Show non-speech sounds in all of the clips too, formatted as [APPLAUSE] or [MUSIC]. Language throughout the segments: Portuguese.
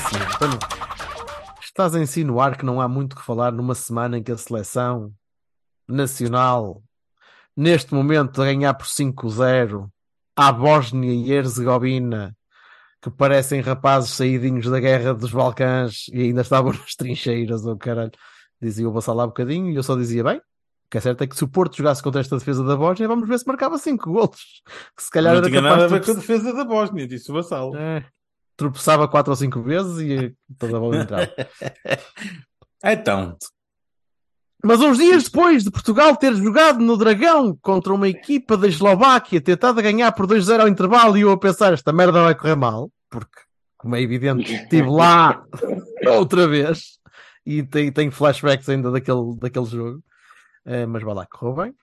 Sim, sim. Então, estás a insinuar que não há muito que falar numa semana em que a seleção nacional, neste momento, a ganhar por 5-0 à Bósnia e Herzegovina, que parecem rapazes saídinhos da guerra dos Balcãs e ainda estavam [LAUGHS] nas trincheiras, ou oh, caralho, dizia o Bassal há bocadinho, e eu só dizia, bem, o que é certo é que se o Porto jogasse contra esta defesa da Bósnia, vamos ver se marcava 5 golos. [LAUGHS] Que se calhar não era tinha capaz nada a de ver com a defesa da Bósnia, disse o Vassal. É, tropeçava quatro ou cinco vezes e toda a bola entrava. [LAUGHS] então, Mas uns dias depois de Portugal ter jogado no Dragão contra uma equipa da Eslováquia, tentado ganhar por 2-0 ao intervalo, e eu a pensar, esta merda vai correr mal, porque, como é evidente, estive lá [LAUGHS] outra vez e tenho, flashbacks ainda daquele, daquele jogo. Eh, mas vai lá, correu bem.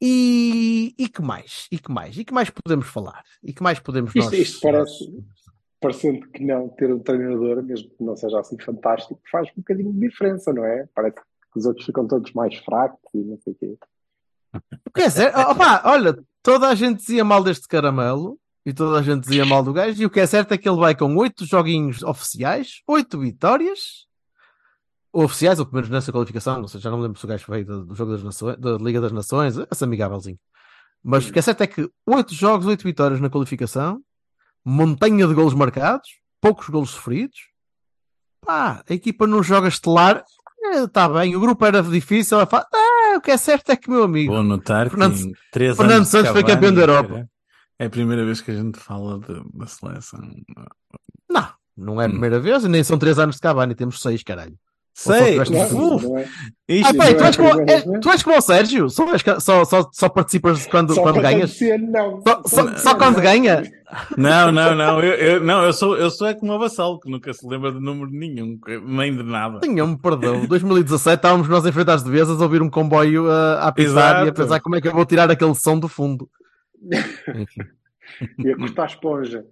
E, e que mais? E que mais? E que mais podemos falar? E que mais podemos Isto, nós... isto parece, parecendo que não, ter um treinador, mesmo que não seja assim fantástico, faz um bocadinho de diferença, não é? Parece que os outros ficam todos mais fracos e não sei o quê. Quer dizer, opa, olha, toda a gente dizia mal deste caramelo e toda a gente dizia mal do gajo, e o que é certo é que ele vai com oito joguinhos oficiais, oito vitórias, ou oficiais, ou pelo menos nessa qualificação, não sei, já não me lembro se o gajo veio do, do jogo das nações, da Liga das Nações, esse amigávelzinho. Mas o que é certo é que oito jogos, oito vitórias na qualificação, montanha de golos marcados, poucos golos sofridos. Pá, a equipa não joga estelar, está bem, o grupo era difícil, ela fala, ah, o que é certo é que meu amigo. vou notar Fernando- que três Fernando Santos foi campeão da Europa. É a primeira vez que a gente fala de- da seleção. Não, não é a Hum. primeira vez, nem são três anos de Cavani, temos seis, caralho. Sei, uf, é? isto- Ah, tu, és como, é- tu és como o Sérgio, só, só, só, só participas quando, Só quando ganhas. não. Só, só, só quando não. ganha. Não, não, não, eu, eu- não, eu sou, eu sou é como o Vassal, que nunca se lembra de número nenhum, nem de nada. Tenham-me perdão. 2017 estávamos nós em frente às devesas a ouvir um comboio uh, a pisar e a Exato. pensar como é que eu vou tirar aquele som do fundo. Enfim. [LAUGHS] E a cortar a esponja.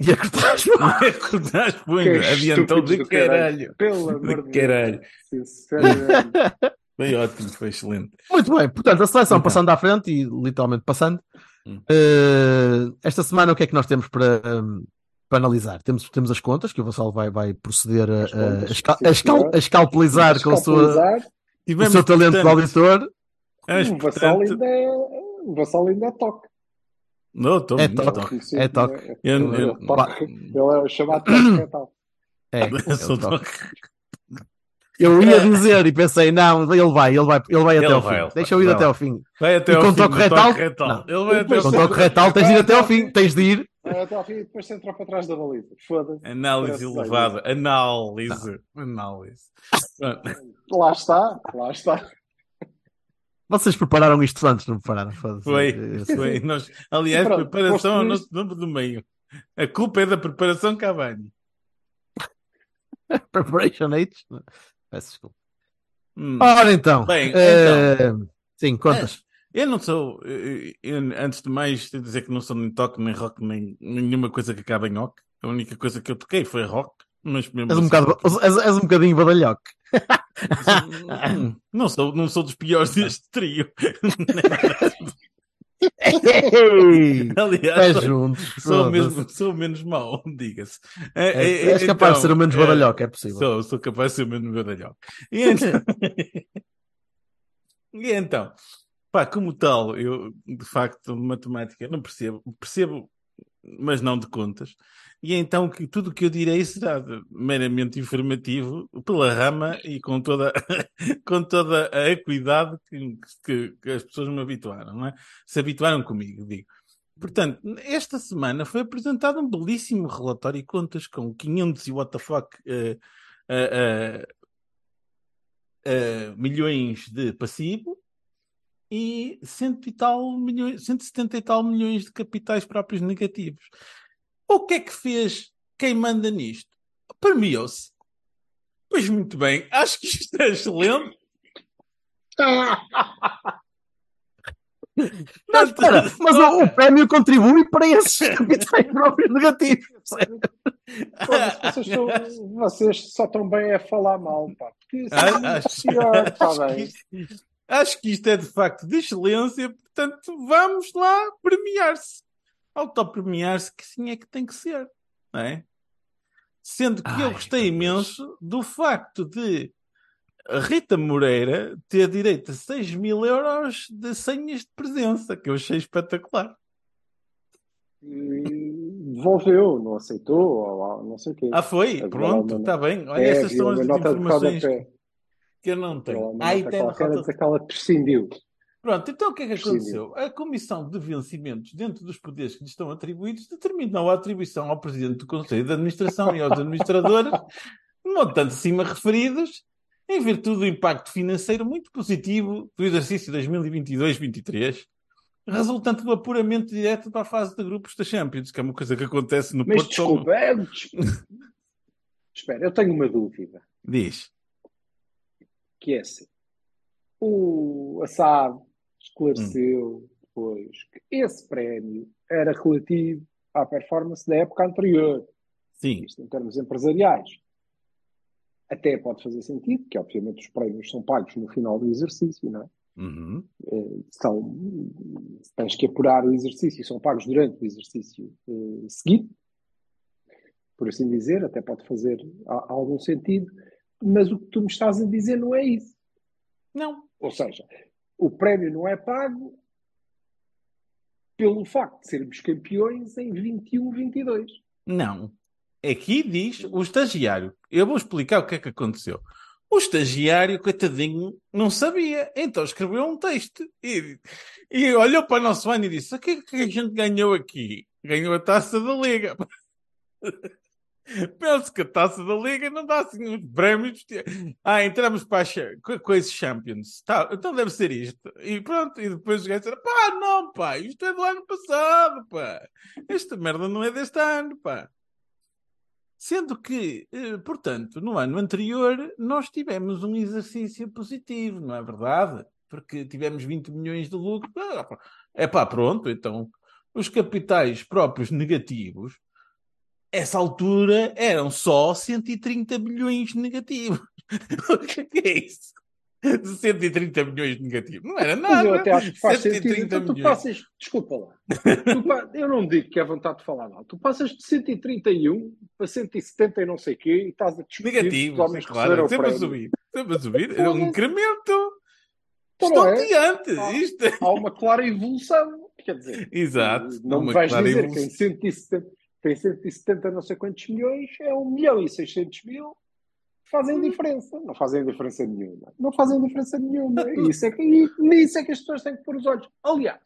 [LAUGHS] E a cortar as mãos. Cortás Que punho, adiantou de caralho. Pelo amor de caralho. Sinceramente. [LAUGHS] Foi ótimo, foi excelente. Muito bem, portanto, a seleção Então. passando à frente e literalmente passando. Hum. Uh, esta semana o que é que nós temos para, um, para analisar? Temos, temos as contas que o Vassal vai, vai proceder a, As a, contas, a, escal- a escal- a escalpelizar com a sua, o seu talento de portanto, auditor. mas, O Vassal portanto, ainda é. O Vassal ainda é toque. Não, estou É muito toque. É toque. né? Eu- Ele é. Ele é o chamado toque. É, é [LAUGHS] Eu sou o toque. toque. Eu ia dizer e pensei, não, ele vai, ele vai, ele vai até ao fim. Deixa eu ir vai até ao fim. Vai até E ao com fim toque retal? toque retal. Ele vai até ao Com fim. toque retal, tens de ir até ao fim, tens de ir. É, Até ao fim e depois se entrar para trás da baliza. Foda-se. Análise elevada. Análise. Análise. Lá está, lá está. Vocês prepararam isto antes, não prepararam? Foda-se. Foi, foi. Nós, aliás, pronto, preparação é o nosso nome do meio. A culpa é da preparação Cavani. [LAUGHS] Preparation H. Peço desculpa. Hum. Ora então. Bem, eh, Sim, contas. Eu não sou, eu- eu- antes de mais, tenho de dizer que não sou nem toque, nem rock, nem nenhuma coisa que acaba em rock. A única coisa que eu toquei foi rock, mas mesmo És um, assim- bocado, és, és um bocadinho badalhoque. Não sou, não sou dos piores deste trio. Aliás, juntos. sou, mesmo, sou menos mau, diga-se. É, É- é- és capaz de então, ser o menos é, badalhoque, é possível. Sou, sou capaz de ser o menos badalhoque. E então, [LAUGHS] e então, pá, como tal, eu de facto matemática não percebo, percebo, mas não de contas. E então que tudo o que eu direi será meramente informativo pela rama e com toda, [LAUGHS] com toda a equidade que, que, que as pessoas me habituaram, não é? Se habituaram comigo, digo. Portanto, esta semana foi apresentado um belíssimo relatório de contas com 500 e what the fuck eh, eh, eh, milhões de passivo e cento e tal milhões, 170 e tal milhões de capitais próprios negativos. O que é que fez quem manda nisto? Premiou-se. Pois muito bem, acho que isto é excelente. [LAUGHS] Mas, espera, mas o, o prémio contribui para esses [LAUGHS] capitais próprios negativos. Pô, vocês, são- vocês só estão bem a falar mal, pá. Porque isso é Ah, acho- pior, tá acho, que isto, acho que isto é de facto de excelência, portanto, vamos lá premiar-se. Autopremiar-se, que sim é que tem que ser, não é? Sendo que eu Ai, gostei meu Deus. imenso do facto de Rita Moreira ter direito a 6 mil euros de senhas de presença, que eu achei espetacular. E devolveu, não aceitou, não sei o quê. Ah, foi? Pronto, está bem. Olha, É, essas são as informações que eu não tenho. Ah, e nota tem qualquer a nota- dizer que ela prescindiu. Pronto, então o que é que aconteceu? A Comissão de Vencimentos, dentro dos poderes que lhe estão atribuídos, determinou a atribuição ao Presidente do Conselho de Administração e aos administradores de montantes acima referidos, em virtude do impacto financeiro muito positivo do exercício 2022-23, resultante do apuramento direto para a fase de grupos da Champions, que é uma coisa que acontece no Mas Porto. desculpa, é... Espera, eu tenho uma dúvida, Diz. que é assim. O Assad esclareceu depois que esse prémio era relativo à performance da época anterior, Sim. isto em termos empresariais. Até pode fazer sentido, que obviamente os prémios são pagos no final do exercício, não é? Uhum. Eh, são, tens que apurar o exercício, são pagos durante o exercício eh, seguinte, por assim dizer, até pode fazer a- algum sentido, mas o que tu me estás a dizer não é isso. Não. Ou seja, o prémio não é pago pelo facto de sermos campeões em 21, 22. Não. Aqui diz o estagiário. Eu vou explicar o que é que aconteceu. O estagiário, coitadinho, não sabia. Então escreveu um texto e, e olhou para o nosso ano e disse: O que é que a gente ganhou aqui? Ganhou a taça da Liga. [LAUGHS] Penso que a taça da Liga não dá assim uns prémios. Ah, entramos para a coisa Champions. Tá, então deve ser isto. E pronto, e depois os gajos disseram: pá, não, pá, isto é do ano passado, pá. Esta merda não é deste ano, pá. Sendo que, eh, portanto, no ano anterior nós tivemos um exercício positivo, não é verdade? Porque tivemos 20 milhões de lucro. É pá, pronto, então os capitais próprios negativos, essa altura eram só 130 milhões negativos. [LAUGHS] o que é é isso? De 130 milhões negativos. Não era Mas nada. eu até acho que faz 130 sentido. Então tu passas, desculpa lá, Tu eu não digo que é vontade de falar mal, tu passas de 131 para 170 e não sei o quê e estás a discutir homens que claro, sempre a subir. Sempre a subir. É um incremento. Então não é? Estonteante. Ah. Isto é- Há uma clara evolução, quer dizer, [LAUGHS] Exato. não me vais dizer evolução. que em 170, que em 170 não sei quantos milhões é 1 milhão e 600 mil fazem diferença. Não fazem diferença nenhuma. Não fazem diferença nenhuma. E isso é que, e nisso é que as pessoas têm que pôr os olhos. Aliás,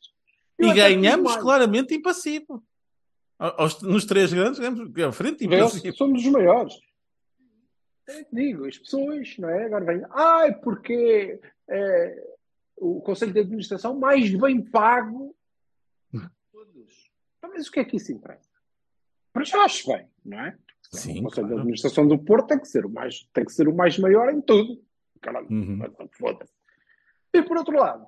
E ganhamos claramente em passivo. Nos três grandes, ganhamos à frente Vê-se, passivo. somos os maiores. É digo, as pessoas, não é? Agora vem, ai, porque é, o Conselho de Administração mais bem pago de [LAUGHS] todos. Então, Mas o que é que isso interessa? Para já acho bem, não é? Sim, o Conselho de claro. Administração do Porto tem que ser o mais, tem que ser o mais maior em tudo. Caralho, Uhum. mas foda-se. E por outro lado,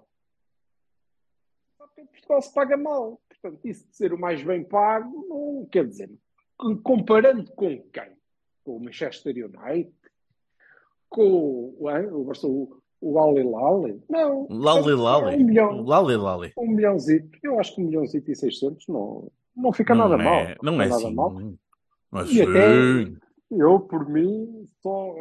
Portugal se paga mal. Portanto, isso de ser o mais bem pago, não quer dizer. Comparando com quem? Com o Manchester United? Com o, hein, o, o Al Hilal? Não. Lali É Lali. Um milhão. Lali Lali. Um milhãozito. Eu acho que um milhãozito e 600 não, não fica Não nada é, mal. não é nada assim. mal. Mas E até- sim. Eu, por mim, só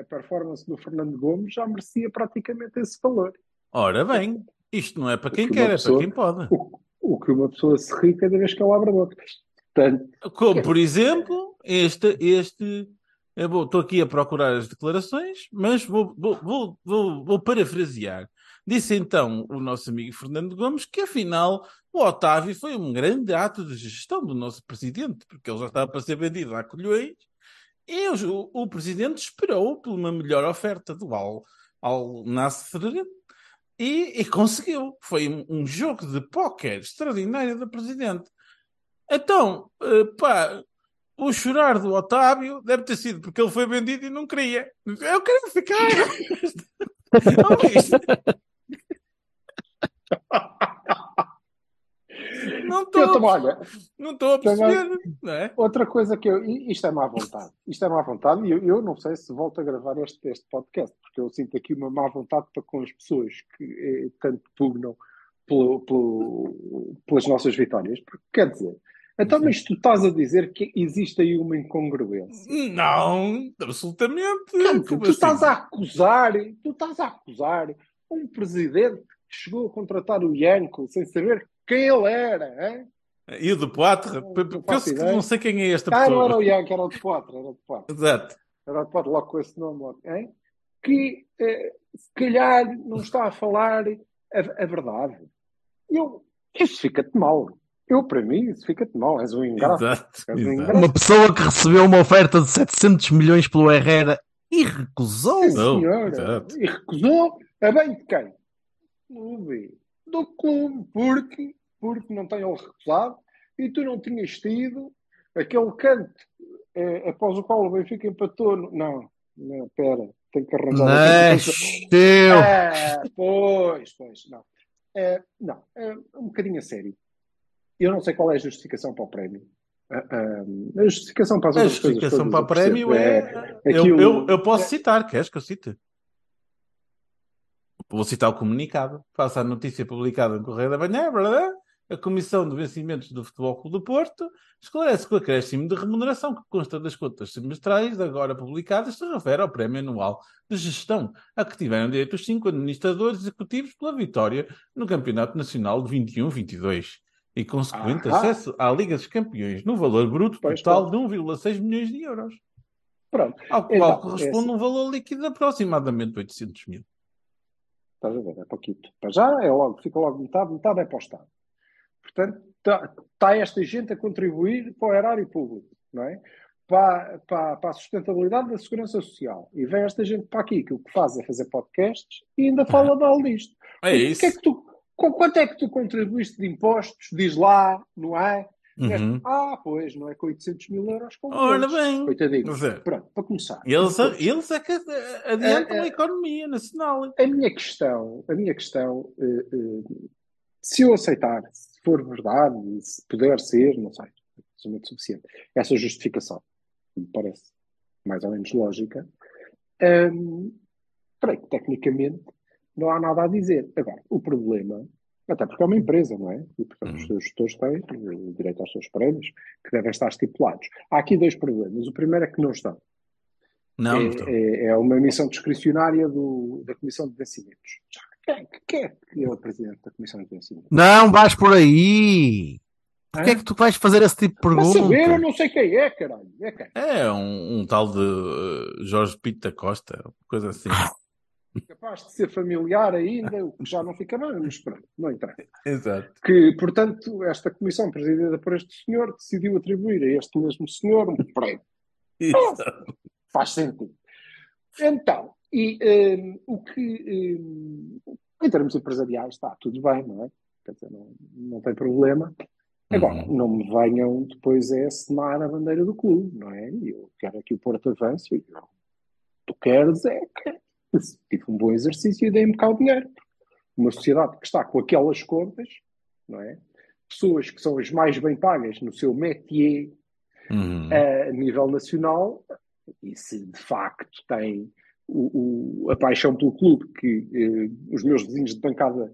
a performance do Fernando Gomes já merecia praticamente esse valor. Ora bem, isto não é para quem Porque quer, uma é pessoa- para quem pode. O, o que uma pessoa se ri cada vez que ela abre a boca. Portanto, Como, [LAUGHS] por exemplo, este, este eu estou aqui a procurar as declarações, mas vou, vou, vou, vou, vou parafrasear. Disse então o nosso amigo Fernando Gomes que afinal o Otávio foi um grande ato de gestão do nosso presidente, porque ele já estava para ser vendido a colhões, e o, o presidente esperou por uma melhor oferta do Al, Al Nasser E, e conseguiu. Foi um, um jogo de póquer extraordinário do presidente. Então, eh, pá, o chorar do Otávio deve ter sido porque ele foi vendido e não queria. Eu quero ficar. [LAUGHS] Não, isto- [LAUGHS] Não estou olha, não estou a perceber, é? outra coisa que eu. Isto é má vontade. Isto é má vontade e eu, eu não sei se volto a gravar este, este podcast, porque eu sinto aqui uma má vontade para com as pessoas que eh, tanto pugnam pelo, pelo- pelas nossas vitórias. Porque quer dizer, então, mas tu estás a dizer que existe aí uma incongruência. Não, absolutamente. Como tu estás assim? a acusar, tu estás a acusar um presidente que chegou a contratar o Yanko sem saber quem ele era, hein? E o de Poitre? Não Penso que não sei quem é esta Ah, não era pessoa. o Yanko, era o de Poitre, era o de Poitre. Exato. Era o de Poitre logo com esse nome, logo, hein? Que eh, se calhar não está a falar a, a verdade. Eu, isso fica-te mal. Eu, para mim, isso fica-te mal. És um ingrato. Exato. És um exato. ingrato. Uma pessoa que recebeu uma oferta de 700 milhões pelo Herrera e recusou. Sim, senhora. exato. E recusou a bem de quem? Clube. Do clube. Porque, porque não tem ele recusado e tu não tinhas tido aquele canto eh, após o qual o Benfica empatou. no- Não, não, pera, tenho que arranjar coisa. Nasceu. Ah, pois, pois, não. Eh, não, eh, um bocadinho a sério. Eu não sei qual é a justificação para o prémio. Ah, ah, a justificação para as A outras coisas para o eu percebo. prémio é. Eu, aquilo- eu, eu posso citar, queres que eu cite? Vou citar o comunicado. Faça a notícia publicada no Correio da Manhã, verdade? A Comissão de Vencimentos do Futebol Clube do Porto esclarece que o acréscimo de remuneração que consta das contas semestrais agora publicadas se refere ao prémio anual de gestão a que tiveram direito os cinco administradores executivos pela vitória no Campeonato Nacional de 21-22 e consequente Ah. acesso à Liga dos Campeões no valor bruto Pois, total de 1,6 milhões de euros. Pronto. Ao qual Então, corresponde é um valor líquido de aproximadamente 800 mil. Estás a ver? É pouquinho. Para já é logo, fica logo metade, metade é para o Estado. Portanto, está tá esta gente a contribuir para o erário público, não é? Para, para, para a sustentabilidade da segurança social. E vem esta gente para aqui que o que faz é fazer podcasts e ainda fala [LAUGHS] mal disto. É isso. que é que tu, com quanto é que tu contribuíste de impostos? Diz lá, não é? Uhum. Ah, pois, não é com 800 mil euros com Ora bem. Dizer, Pronto, para começar. Eles, Depois, eles é que adiantam É, é. a economia nacional. A minha questão, a minha questão, eh, eh, se eu aceitar, se for verdade, se puder ser, não sei, é absolutamente suficiente, essa justificação, me parece mais ou menos lógica, hum, creio que tecnicamente não há nada a dizer. Agora, o problema, até porque é uma empresa, não é? E portanto os Uhum. seus gestores têm eh, direito aos seus prémios, que devem estar estipulados. Há aqui dois problemas. O primeiro é que não estão. Não, É- então. é, é uma missão discricionária do- da Comissão de Vencimentos. Quem, é- quem é que é o presidente da Comissão de Vencimentos? Não vais por aí. Porquê é Hã? que tu vais fazer esse tipo de Para pergunta? saber, eu não sei quem é, caralho. É quem? É um, um tal de uh, Jorge Pinto da Costa, coisa assim. [LAUGHS] Capaz de ser familiar ainda, o que já não fica bem, mas pronto, não interessa. Exato. Que, portanto, esta comissão presidida por este senhor decidiu atribuir a este mesmo senhor um prémio. Exato. Faz sentido. Então, e hum, o que, hum, em termos empresariais, está tudo bem, não é? Quer dizer, não, não tem problema. Agora, Uhum. não me venham depois a assinar a bandeira do clube, não é? E Eu quero que o Porto avance. e eu- Tu queres é que se tive um bom exercício e dei-me cá o dinheiro. Uma sociedade que está com aquelas contas, não é? Pessoas que são as mais bem pagas no seu métier Uhum. a nível nacional, e se de facto tem o, o- a paixão pelo clube que eh, os meus vizinhos de bancada,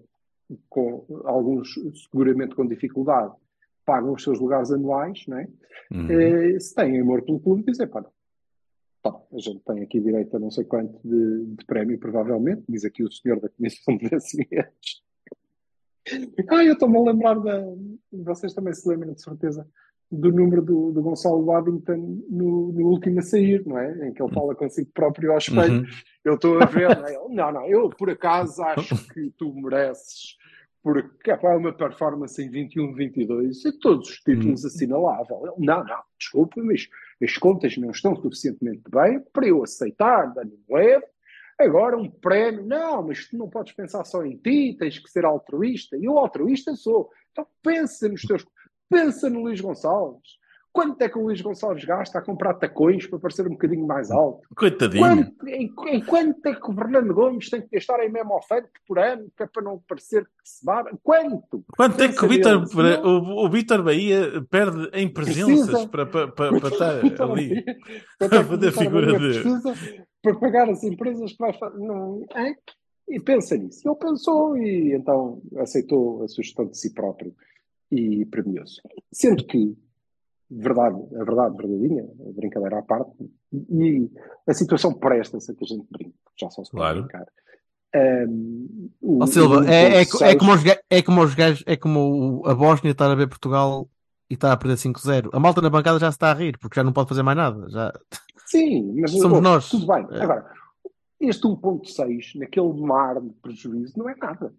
com alguns seguramente com dificuldade, pagam os seus lugares anuais, não é? Uhum. Eh, se têm amor pelo clube, dizem, pá, não. Tá, a gente tem aqui direito a não sei quanto de, de prémio, provavelmente, diz aqui o senhor da Comissão de Vencimentos. Ah, eu estou-me a lembrar da. Vocês também se lembram, de certeza, do número do, do Gonçalo Waddington no, no último a sair, não é? Em que ele fala consigo próprio ao espelho. Uhum. Eu estou a ver, não é? Não, não, eu por acaso acho que tu mereces, porque é uma performance em 21, 22 e todos os títulos assinaláveis. Ele, Não, não, desculpa, mas as contas não estão suficientemente bem para eu aceitar, um leve, Agora um prémio, não, mas tu não podes pensar só em ti, tens que ser altruísta. E eu altruísta sou. Então pensa nos teus. Pensa no Luís Gonçalves. Quanto é que o Luís Gonçalves gasta a comprar tacões para parecer um bocadinho mais alto? Coitadinho. Quanto, em, em quanto é que o Fernando Gomes tem que gastar em memofante por ano que é para não parecer que se baba? Quanto? Quanto é que o senão- o, o Bahia perde em presenças Precisa. para, para, para, para estar Vitor ali? [LAUGHS] Bahia- quanto é que a o fazer Vitor figura de- para pagar as empresas que vai fazer. Não, é? E pensa nisso. Ele pensou e então aceitou a sugestão de si próprio e premiou-se. Sendo que, verdade, a verdade verdadeira, a brincadeira à parte, e a situação presta-se a que a gente brinca, porque já só se pode Claro. brincar. Um, o- Ó Silva, é, é, é, como os, é como os gajos, é como a Bósnia estar a ver Portugal e estar a perder 5-0. A malta na bancada já se está a rir, porque já não pode fazer mais nada. Já... [LAUGHS] Sim, mas Somos oh, nós. tudo bem. É. Agora, este 1.6 naquele mar de prejuízo não é nada.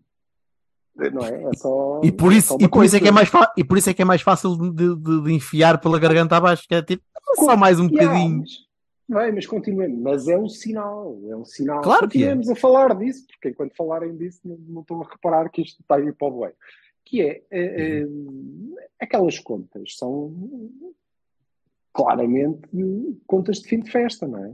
Não é? É só. E por é isso, uma e por isso, é, que é, mais fa- e por isso é que é mais fácil de, de- de enfiar pela garganta abaixo, que é tipo, só mais um Yeah, bocadinho. mas- Bem, mas continuemos. Mas é um sinal. É um sinal. Claro que é. a falar disso, porque enquanto falarem disso, não, não estou a reparar que isto está aí para o bem. Que é. Uhum. eh, aquelas contas são claramente contas de fim de festa, não é?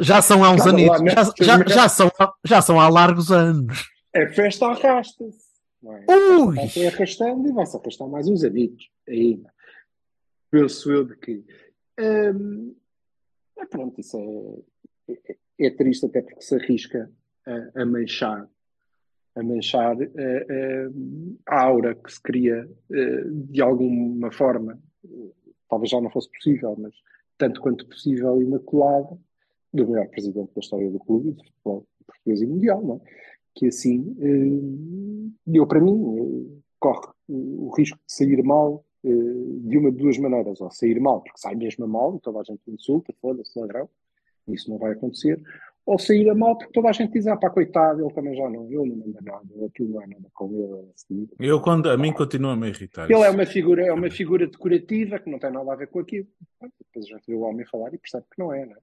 Já são há uns anos, né? já, já, já, são, já são há largos anos. É festa arrasta-se. é? Vai-se arrastando e vai-se arrastar mais uns amigos ainda. Penso eu de que. Hum, é pronto, isso é, é, é triste até porque se arrisca a, a manchar a manchar eh, eh, a aura que se cria eh, de alguma forma, talvez já não fosse possível, mas tanto quanto possível imaculada, do melhor presidente da história do clube, de futebol português e mundial, não é? que assim eh, deu para mim, eh, corre o risco de sair mal eh, de uma de duas maneiras, ou sair mal porque sai mesmo mal toda a gente insulta, foda-se, ladrão, isso não vai acontecer, ou sair a mal porque toda a gente diz, ah pá, coitado, ele também já não, ele não manda nada, aquilo não é nada com ele, é assim. Eu, quando, a mim, continua a me irritar. Ele é uma figura, é uma figura decorativa que não tem nada a ver com aquilo. Depois a gente vê o homem falar e percebe que não é, não é?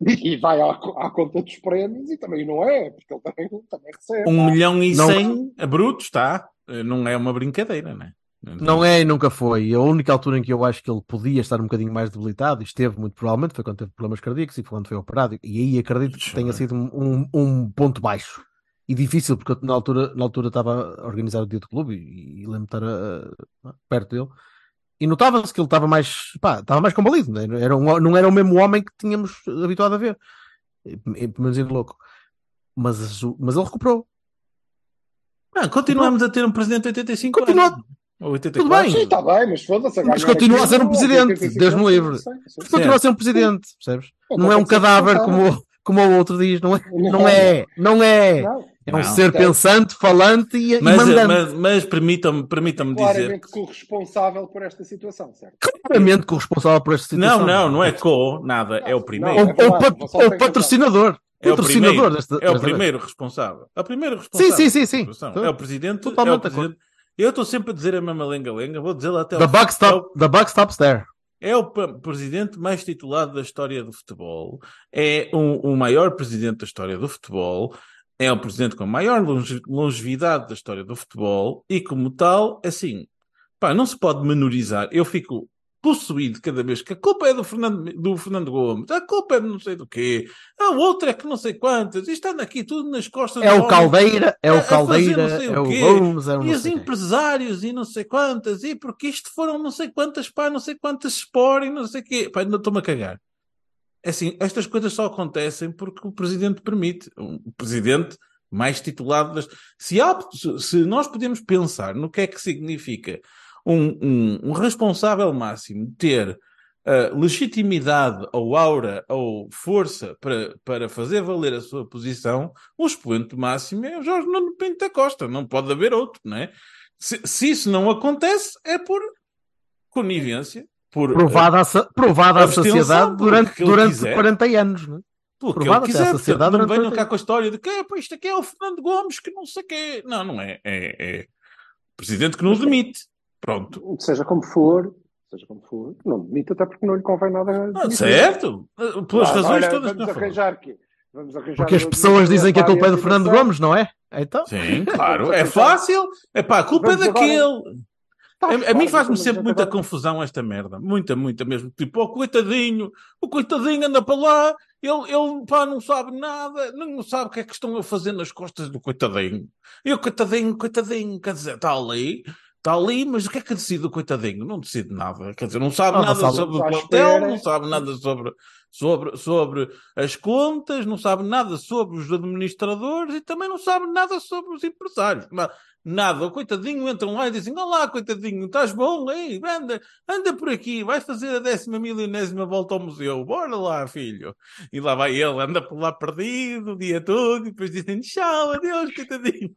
[LAUGHS] E vai à, à conta dos prémios e também não é, porque ele também, também recebe. Um milhão e Não- cem a brutos, está. Não é uma brincadeira, não é? Não é e nunca foi. A única altura em que eu acho que ele podia estar um bocadinho mais debilitado, e esteve muito provavelmente, foi quando teve problemas cardíacos e foi quando foi operado. E aí acredito que tenha sido um, um- ponto baixo. E difícil, porque eu, na altura, na altura estava a organizar o dia do clube e, e lembro-me de estar ah, ah, perto dele. E notava-se que ele estava mais, pá, estava mais combalido. Né? Era um, não era o mesmo homem que tínhamos habituado a ver. Pelo menos em louco. Mas, mas ele recuperou. Não, continuamos a ter um presidente de 85 Continua- anos. Ou 84. Tudo bem. Sim, está bem, mas foda-se. Mas continua a ser um presidente, 85 Deus me livre. continua a ser um presidente, percebes? Não é um cadáver responsável. como, como o outro diz, não é? Não. É, não é. É um ser pensante, falante e, Mas, mandante. mas, mas permitam-me permitam dizer. claramente corresponsável por esta situação, certo? Claramente corresponsável por esta situação. Não, não, não é co, nada. É o primeiro. É ou tem patrocinador. É o patrocinador primeiro, desta, é o primeiro responsável. É o primeiro responsável. Sim, sim, sim, sim. É o presidente. É o Totalmente de presidente. Eu estou sempre a dizer a mesma lenga-lenga, vou dizer até The buck, stop, o- the buck stops there. É o presidente mais titulado da história do futebol. É um- o maior presidente da história do futebol. É o presidente com a maior longe- longevidade da história do futebol. E como tal, assim, pá, não se pode menorizar. Eu fico possuído cada vez que a culpa é do Fernando, do Fernando Gomes, a culpa é de não sei do quê, a outra é que não sei quantas, isto anda aqui tudo nas costas É do o. Caldeira, é o Caldeira, é o. Gomes, é o E os empresários e não sei quantas, e porque isto foram não sei quantas, pá, não sei quantas Sport e não sei o quê. Pá, não estou-me a cagar. É assim, estas coisas só acontecem porque o presidente permite. O presidente mais titulado das... Se, há, se nós podemos pensar no que é que significa um, um, um responsável máximo ter uh, legitimidade ou aura ou força para, para fazer valer a sua posição, o expoente máximo é o Jorge Nuno Pinto da Costa. Não pode haver outro, não é? Se, se isso não acontece, é por conivência, por Provada à, sa- provada Abstenção, sociedade durante, durante quiser. 40 anos. Não é? Pelo que ele quiser, sociedade portanto, não venham 40 cá com a história de que "É, pá, isto aqui é o Fernando Gomes que não sei o quê. Não, não é. É, é presidente que não demite. Pronto. Seja como for, seja como for, não demite, até porque não lhe convém nada. Ah, certo? Pelas Ah, razões olha, todas que vamos nós falamos. arranjar aqui. Vamos arranjar Porque as pessoas dizem que a culpa é do Fernando Gomes, não é? Então, Sim, [LAUGHS] claro. É fácil. É pá, a culpa é Vamos agora- daquele. Tá, A, a mim faz-me sempre muita confusão esta merda. Muita, muita mesmo. Tipo, oh, coitadinho, o coitadinho anda para lá, ele, ele pá, não sabe nada, não sabe o que é que estão a fazer nas costas do coitadinho. E o coitadinho, coitadinho, quer dizer, está ali, está ali, mas o que é que decide o coitadinho? Não decide nada. Quer dizer, não sabe Ah, não nada sabe. sobre o plantel, não sabe nada sobre, sobre, sobre as contas, não sabe nada sobre os administradores e também não sabe nada sobre os empresários. Mas Nada, o coitadinho entram lá e dizem: Olá, coitadinho, estás bom? Ei, anda, anda por aqui, vai fazer a décima milionésima volta ao museu, bora lá, filho. E lá vai ele, anda por lá perdido o dia todo, e depois dizem: Tchau, adeus, coitadinho.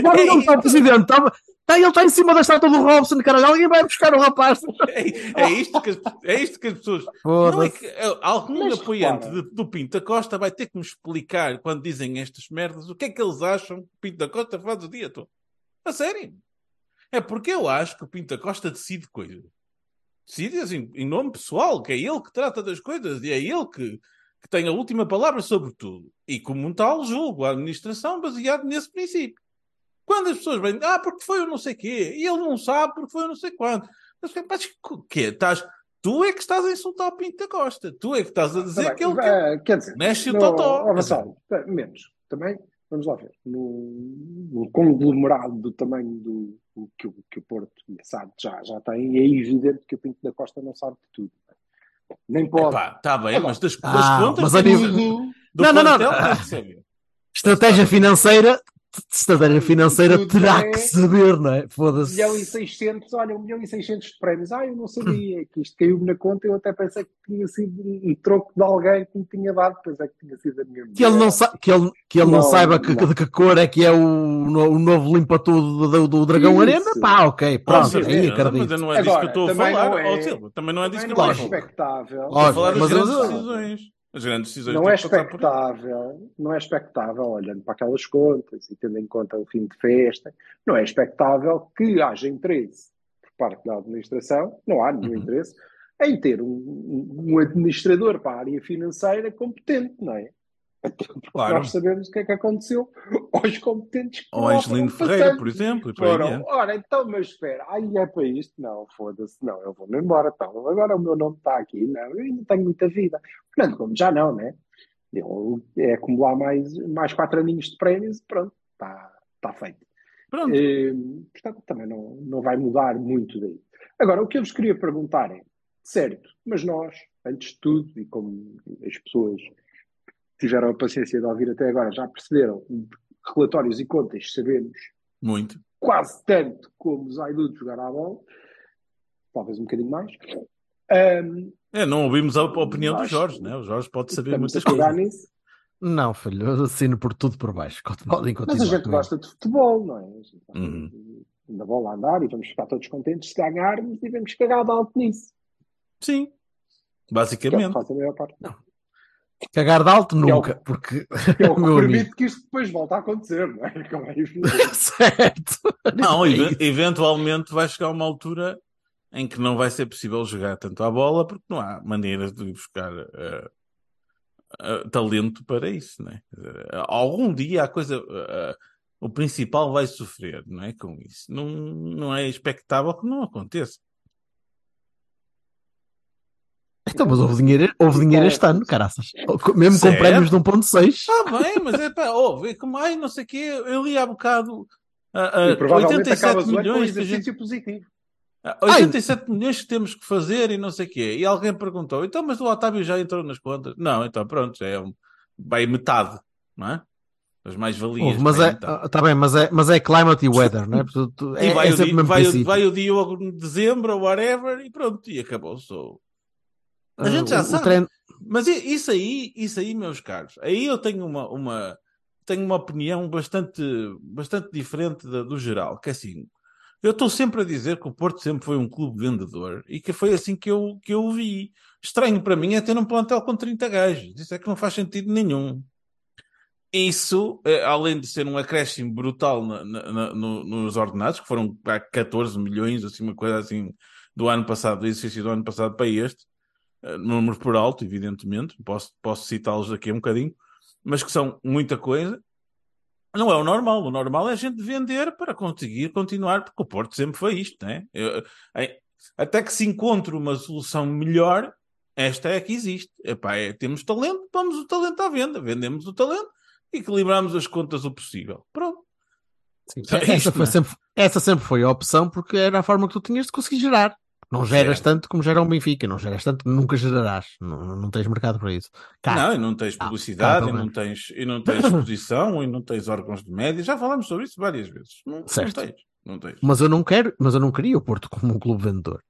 Agora [LAUGHS] não está o presidente, está, está, ele está em cima da estátua do Robson, caralho, alguém vai buscar o rapaz. É, é isto que as, é isto que as pessoas. Não é que é, algum Mas apoiante de- do Pinto da Costa vai ter que me explicar quando dizem estas merdas o que é que eles acham que o Pinto da Costa faz o dia todo. A sério. É porque eu acho que o Pinto da Costa decide coisas. Decide assim, em nome pessoal, que é ele que trata das coisas e é ele que, que tem a última palavra sobre tudo. E como um tal, julgo a administração baseado nesse princípio. Quando as pessoas vêm, ah, porque foi o não sei quê, e ele não sabe porque foi o não sei quanto. Mas, o quê? Estás, tu é que estás a insultar o Pinto da Costa. Tu é que estás a dizer Tá que ele eh, quer dizer, Mexe o no- totó. ó, Vassalo, eh, menos. Também, vamos lá ver. No, no conglomerado do tamanho do, do que, o, que o Porto e a SAD já, já tem, é evidente que o Pinto da Costa não sabe de tudo. Nem pode. Está bem, mas das, das Ah, contas mas a tem nível- tudo. Do Não, não, não. que. Estratégia financeira, estratégia financeira Tudo terá é- que saber, não é? Foda-se. milhão e 600, olha, um milhão e 600 de prémios. Ah, eu não sabia que isto caiu-me na conta, eu até pensei que tinha sido um troco de alguém que me tinha dado, depois é que tinha sido a minha Que ele não, mulher. sa que ele, que ele não, Não, saiba que, não. de que cor é que é o, o novo limpa-tudo do, do Dragão Isso. Arena. Pá, ok, pronto, Sim, aí sim, Mas acredito. não é disso que eu Agora, estou a também falar. não é- ó, Silva, também não é disso que eu estou é a falar. expectável. Estou a Olha, falar das mas grandes eu- decisões. As grandes decisões Não é expectável, não é expectável, olhando para aquelas contas e tendo em conta o fim de festa, não é expectável que haja interesse por parte da administração, não há nenhum Uhum. interesse, em ter um- um administrador para a área financeira competente, não é? Até [LAUGHS] porque Claro. nós sabemos o que é que aconteceu [LAUGHS] aos competentes Ou lá Angelino Ferreira, por exemplo. E Foram, ora, então, mas espera, aí é para isto? Não, foda-se, não, eu vou-me embora, então, agora o meu nome está aqui, não, eu ainda tenho muita vida. Portanto, como já não, né? Eu, é acumular mais, mais quatro aninhos de prémios e pronto, está tá feito. Pronto. Eh, portanto, também não, não vai mudar muito daí. Agora, o que eu vos queria perguntar é, certo, mas nós, antes de tudo, e como as pessoas tiveram a paciência de ouvir até agora, já perceberam, relatórios e contas, sabemos Muito. quase tanto como o Zaidu de jogar à bola, talvez um bocadinho mais. Ahm, É, não ouvimos a opinião do Jorge, né? O Jorge pode saber muitas a cagar coisas. nisso, Não, filho, eu assino por tudo por baixo. Podem continuar. mas a gente comigo. gosta de futebol, não é? A Uhum. da bola a andar e vamos ficar todos contentes se ganharmos e vamos cagar de alto nisso. Sim. Que é Basicamente. faz a maior parte. Cagar de alto Que é o- nunca, porque. Que é o [LAUGHS] que permite amigo. que isto depois volte a acontecer, não é? Como é [LAUGHS] certo. Não, É eventualmente vai chegar uma altura em que não vai ser possível jogar tanto à bola porque não há maneiras de buscar eh, eh, talento para isso, né? Quer dizer, Algum dia a coisa, eh, o principal vai sofrer, não é? Com isso. Não, não é expectável que não aconteça. Então, mas houve dinheiro, houve dinheiro este ano, caraças. Mesmo com prémios de 1.6. Ah, bem, mas é pá, vê como, ai, não sei o quê, eu li há bocado E provavelmente 87 acabas o ano com um milhões que a gente exercício positivo. Ah, 87 milhões que temos que fazer e não sei o quê. E alguém perguntou, então, mas o Otávio já entrou nas contas? Não, então pronto, já é um, vai metade, não é? As mais-valias. Houve, mas vai é, ah, tá bem, mas é, mas é climate e weather, não é? Portanto, [LAUGHS] é, e vai, é o, sempre Di- o mesmo vai, o, vai o Diogo de dezembro ou whatever e pronto, e acabou-se. o- A Ah, gente já o- o sabe. treino- Mas isso aí, isso aí, meus caros, aí eu tenho uma, uma, tenho uma opinião bastante, bastante diferente da- do geral, que é assim, eu estou sempre a dizer que o Porto sempre foi um clube vendedor e que foi assim que eu, que eu o vi. Estranho para mim é ter um plantel com 30 gajos. Isso é que não faz sentido nenhum. Isso, eh, além de ser um acréscimo brutal na- na- na- no- nos ordenados, que foram pá, 14 milhões, assim, uma coisa assim do ano passado, do exercício do ano passado para este, números por alto, evidentemente, posso, posso citá-los daqui a um bocadinho, mas que são muita coisa. Não é o normal, o normal é a gente vender para conseguir continuar, porque o Porto sempre foi isto, né? Eu, eh, até que se encontre uma solução melhor, esta é a que existe. Epá, é, temos talento, vamos o talento à venda, vendemos o talento e equilibramos as contas o possível. Pronto. Sim, essa, isto, foi né? sempre, essa sempre foi a opção porque era a forma que tu tinhas de conseguir gerar. Não geras tanto como gera um Benfica, não geras tanto, nunca gerarás. Não, não tens mercado para isso. Cá, Não, e não tens Ah, publicidade, cá, e, não tens, e não tens [COUGHS] exposição, e não tens órgãos de média. Já falamos sobre isso várias vezes. Não, não Certo. tens. Não tens. Mas eu não quero, mas eu não queria o Porto como um clube vendedor.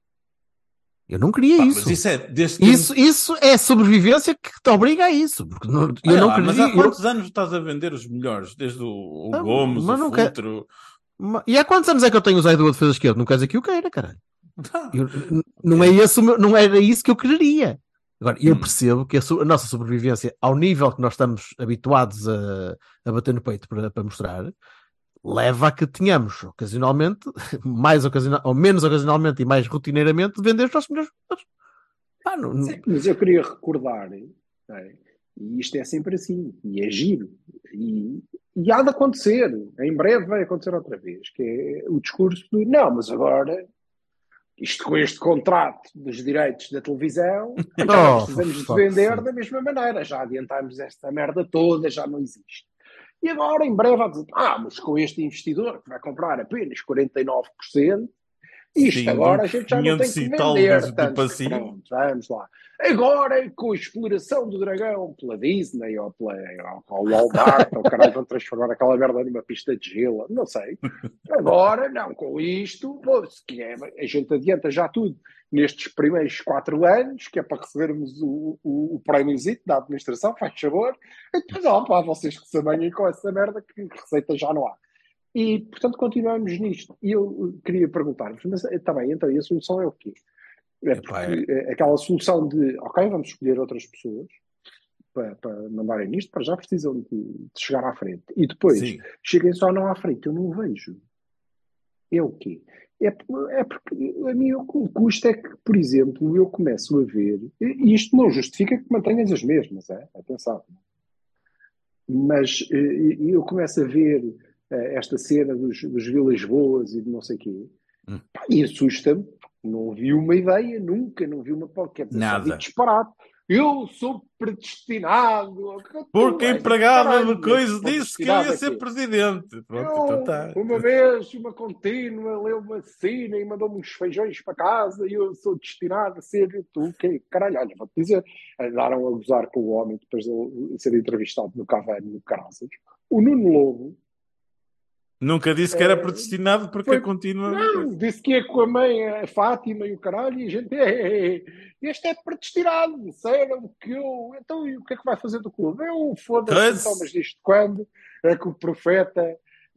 Eu não queria Pá, isso. Isso é desde que Isso, isso é sobrevivência que te obriga a isso. Porque não- eu Olha não lá, mas queria. há eu- quantos anos estás a vender os melhores? Desde o, o Não, Gomes, o não quer- E há quantos anos é que eu tenho usado a defesa esquerda? Não quer dizer que eu queira, caralho. Ah, Eu- [LAUGHS] não, é esse o meu- não era isso que eu quereria. Agora, eu Hum. percebo que a, a nossa sobrevivência, ao nível que nós estamos habituados a, a bater no peito para, para mostrar, leva a que tenhamos, ocasionalmente, [LAUGHS] mais ocasional, ou menos ocasionalmente e mais rotineiramente, de vender os nossos melhores jogadores. Pá, não- não- Sim, mas eu queria recordar, é? e isto é sempre assim, e é giro, e, e há de acontecer, em breve vai acontecer outra vez, que é o discurso do não, mas agora, isto com este contrato dos direitos da televisão, [LAUGHS] já Oh, precisamos de vender fuck's da mesma maneira, já adiantámos esta merda toda, já não existe. E agora, em breve, há dizer, ah, mas com este investidor que vai comprar apenas 49%, isto Sim, agora a gente já não tem 500 que vender tanto. Pronto, vamos lá. Agora, com a exploração do dragão pela Disney ou pela ou, Walmart, ou caralho, vão transformar aquela merda numa pista de gelo, não sei. Agora, não, com isto, pô, se quer, a gente adianta já tudo nestes primeiros quatro anos, que é para recebermos o, o, o prémiozito da administração, faz favor. E depois, ó, pá, vocês que se amanhem com essa merda, que receita já não há. E, portanto, continuamos nisto. E eu queria perguntar-vos, mas está bem, então, e a solução é o quê? É porque é aquela solução de, ok, vamos escolher outras pessoas para, para mandarem nisto, para já precisam de, de chegar à frente. E depois, Sim. cheguem só não à frente, eu não vejo. É o quê? É, é porque a mim o que custa é que, por exemplo, eu começo a ver, e isto não justifica que mantenhas as mesmas, é? atenção. Mas eh, eu começo a ver eh, esta cena dos, dos Vilas Boas e de não sei o quê, Hum. e assusta-me. Não vi uma ideia, nunca, não vi uma qualquer Nada. vi disparate. Eu sou predestinado. Porque a empregada do coisa disse que eu ia ser presidente. Pronto, Eu, então tá. Uma vez, uma contínua, leu uma cena e mandou-me uns feijões para casa e eu sou destinado a ser tu, o quê? Caralho, olha, vou-te dizer, andaram a gozar com o homem depois de ser entrevistado no Cavani, no Caraças. O Nuno Lobo Nunca disse que era Eh, predestinado porque foi- continua. não, disse que ia com a mãe, a Fátima e o caralho, e a gente, é, é, este é predestinado, disseram que eu, então e o que é que vai fazer do clube? Eu, foda-se, Mas- então, mas disto quando? É que o profeta,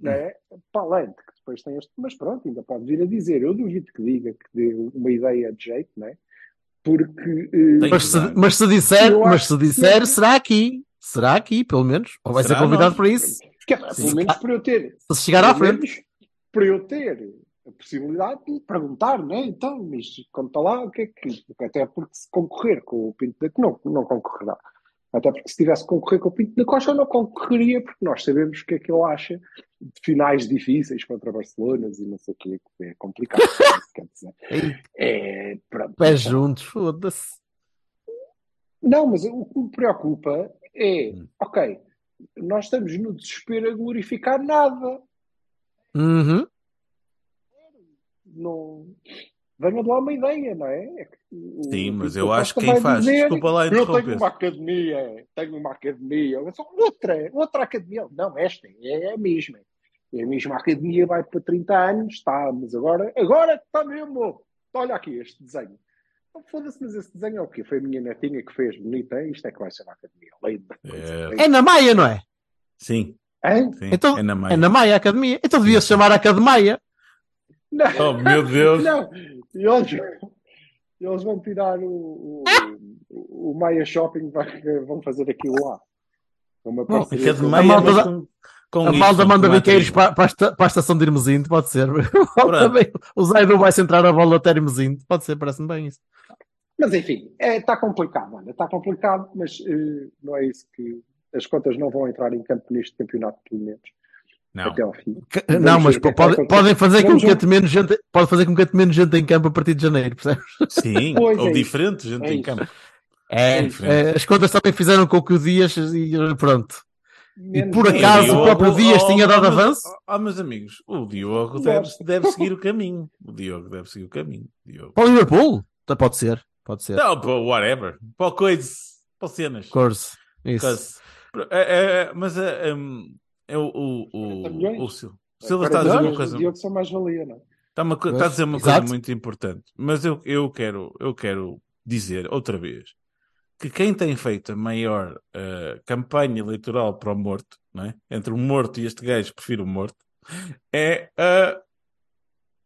é? Além de que depois tem este, mas pronto, ainda pode vir a dizer, eu duvido que diga que dê uma ideia de jeito, não é? Porque, eh, Mas se, mas se disser, mas se que disser, sim. será aqui. Será aqui, pelo menos. Ou vai Será ser convidado nós. para isso. Que é, pelo menos para eu ter Se chegar à frente. eu ter a possibilidade de perguntar, não é? Então, mas conta lá o que é que. Até porque se concorrer com o Pinto da Costa, não, não concorrerá. Até porque se tivesse que concorrer com o Pinto da Costa, não concorreria, porque nós sabemos o que é que ele acha de finais difíceis contra Barcelona e não sei o que, que é complicado. [LAUGHS] quer dizer. É, pronto. Pés juntos, foda-se. Não, mas o que me preocupa é, Hum. ok, nós estamos no desespero a glorificar nada. Uhum. não venha de lá uma ideia, não é? É o- Sim, mas eu acho que quem faz, dizer, desculpa lá Eu tenho interromper. uma academia, tenho uma academia, outra, outra academia. Não, esta é a mesma. É a mesma academia, vai para 30 anos, está, mas agora, agora está mesmo. Olha aqui este desenho. Então, Foda-se, mas esse desenho é o quê? Foi a minha netinha que fez bonita, hein? isto é que vai ser uma academia. Lei É. É na Maia, não é? Sim, Hein? sim. Então, é na É Maia. na Maia a academia. Então devia-se chamar a Academia. Não. Oh, meu Deus. Não, e eles, eles vão tirar o, o, o Maia Shopping, vão fazer aquilo lá. É Uma Bom, parceria com- Academia, malta mas da- com, A malda manda biqueiros para, para, a esta- para a estação de Hermesinde, pode ser. [LAUGHS] Também, o Zaidu vai centrar a bola até Hermesinde, pode ser, parece-me bem isso. Mas enfim, está complicado, olha, está complicado, mas eh, não é isso que as contas não vão entrar em campo neste campeonato, pelo menos, Não. até ao fim. Vamos não, mas é pode- podem fazer com Vamos entre menos gente, pode fazer com que entre menos gente em campo a partir de janeiro, percebes? Sim, [LAUGHS] Pois ou é isso. diferente, gente É em isso. campo. É, diferente. é, as contas também fizeram com que o Dias e pronto. Menos por acaso, Diogo- o próprio Dias tinha dado meus- avanço? Oh, meus amigos, o Diogo deve, [LAUGHS] deve seguir o caminho. O Diogo deve seguir o caminho. Diogo. Para o Liverpool? Tá, Pode ser, pode ser. Não, para o whatever. Para o coisa. Para o cenas. Course. Isso. Coisa. É, é, mas é, um, é o, o, 40 o, o Sil- o Silva está a 40 dizer uma coisa. do Diogo são mais valia, não é? Está, uma está a dizer uma exato. coisa muito importante. Mas eu, eu, quero, eu quero dizer outra vez que quem tem feito a maior eh, campanha eleitoral para o morto, é? entre o morto e este gajo, prefiro o morto, é a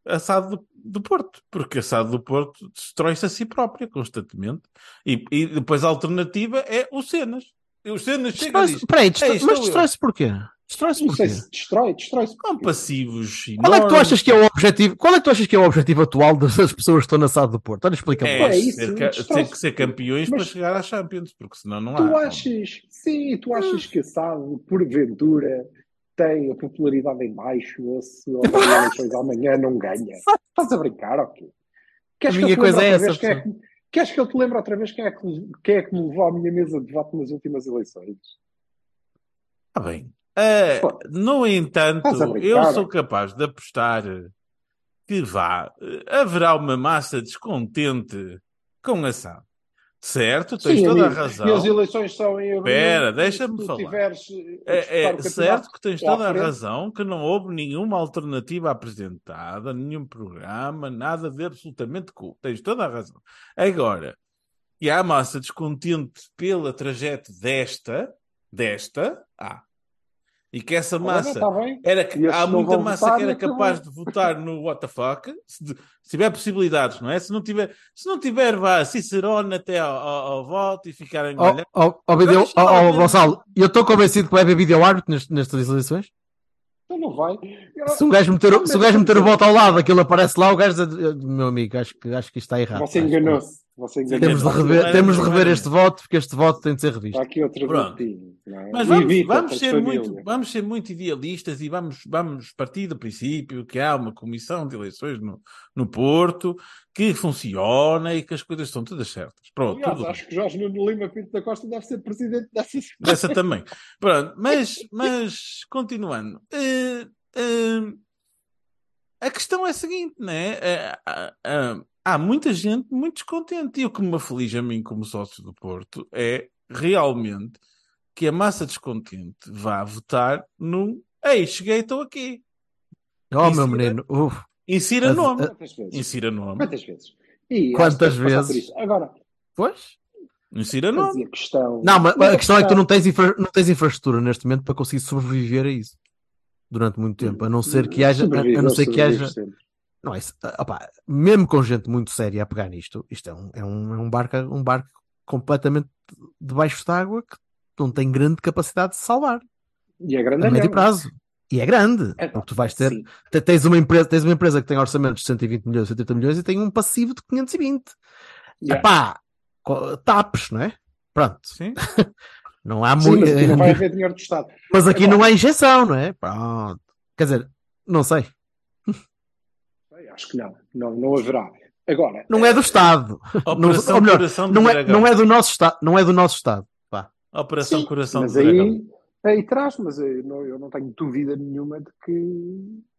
assado do, do Porto. Porque assado do Porto destrói-se a si própria constantemente. E, e depois a alternativa é o Cenas. E o Cenas chega e Destrói-se- diz, destrói- "Ei, mas estou eu." destrói-se porquê? Destrói-se Não sei porquê? se destrói, destrói-se. com passivos Qual é que tu achas que é o objetivo? Qual é que tu achas que é o objetivo atual das pessoas que estão na SAD do Porto? Olha, explica-me. É. É isso, ser, ter que ser campeões Mas- para chegar à Champions, porque senão não há. Tu achas, sim, tu achas que a SAD, porventura, tem a popularidade em baixo ou se [LAUGHS] eleições amanhã não ganha? Estás a brincar, ok? Queres A que minha te coisa é outra essa, quem é que- Queres que eu te lembre outra vez quem é, que, quem é que me levou à minha mesa de voto nas últimas eleições? Está bem. Pô, no entanto, eu sou capaz de apostar que vá, eh, haverá uma massa descontente com a SAD. Certo? Tens Sim, toda amigo, a razão. E as eleições são em abril. Espera, deixa-me falar. tiveres, eh, É, é certo que tens toda a frente, razão que não houve nenhuma alternativa apresentada, nenhum programa, nada de absolutamente cool. Tens toda a razão. Agora, e há massa descontente pela trajeto desta, desta, há. E que essa Olha, massa bem. era que há muita massa votar, que era capaz de votar no fuck, se, de- se tiver possibilidades, não é? Se não tiver, se não tiver, vá Cicerone até ao, ao- ao voto e ó, vídeo- Vamos ó, falar ó, mesmo. Gonçalo, eu estou convencido que vai haver vídeo árbitro nest- nestas eleições. Então não vai. Eu- Se um gajo meter, se o gajo meter o voto ao lado, aquilo aparece lá, o gajo diz, meu amigo, acho que, acho que isto está errado. Você enganou-se. Você Temos de rever, Não, temos de não, rever não. este voto, porque este voto tem de ser revisto. Está aqui outro Pronto. votinho. não é? Mas vamos, Evita vamos ser família. muito, vamos ser muito idealistas e vamos, vamos partir do princípio que há uma comissão de eleições no, no Porto que funciona e que as coisas estão todas certas. Pronto, Aliás, tudo bem. acho que Jorge Nuno Lima Pinto da Costa deve ser presidente dessa [LAUGHS] Dessa também. Pronto, mas, [LAUGHS] mas continuando. Eh, eh, a questão é a seguinte, né? Eh, ah, ah, há muita gente muito descontente. E o que me aflige a mim, como sócio do Porto, é realmente que a massa descontente vá votar num. Ei, cheguei, estou aqui. Oh, Isso meu menino, uf. Insira A- nome. Quantas vezes? Insira nome. Quantas vezes? E Quantas vezes? Agora, Pois? Insira nome. questão. Não, mas a questão é que tu não tens, infra- não tens infraestrutura neste momento para conseguir sobreviver a isso durante muito tempo, a não ser que haja, a, não ser que haja, sempre. Não é, isso, ah, opá, mesmo com gente muito séria a pegar nisto, isto é um, é um, é um barco, um barco completamente debaixo d'água que não tem grande capacidade de salvar E é a grande médio prazo. E é grande, É, porque tu vais ter, Sim. tens uma empresa, tens uma empresa que tem orçamentos de 120 milhões, 130 milhões e tem um passivo de 520. Yeah. Epá, tapes, não é? Pronto, Sim. [LAUGHS] não há muito. mas aqui não vai [LAUGHS] haver dinheiro do Estado. Mas aqui Epá. não há injeção, não é? Pronto. Quer dizer, não sei. Acho que não. Não, não haverá. Agora, Não é do Estado. Não, Operação ou melhor, Coração de não é, Dragão. não é do nosso Estado. Não é do nosso Estado. Pá. Operação sim, Coração mas aí, aí traz, mas eu não, eu não tenho dúvida nenhuma de que,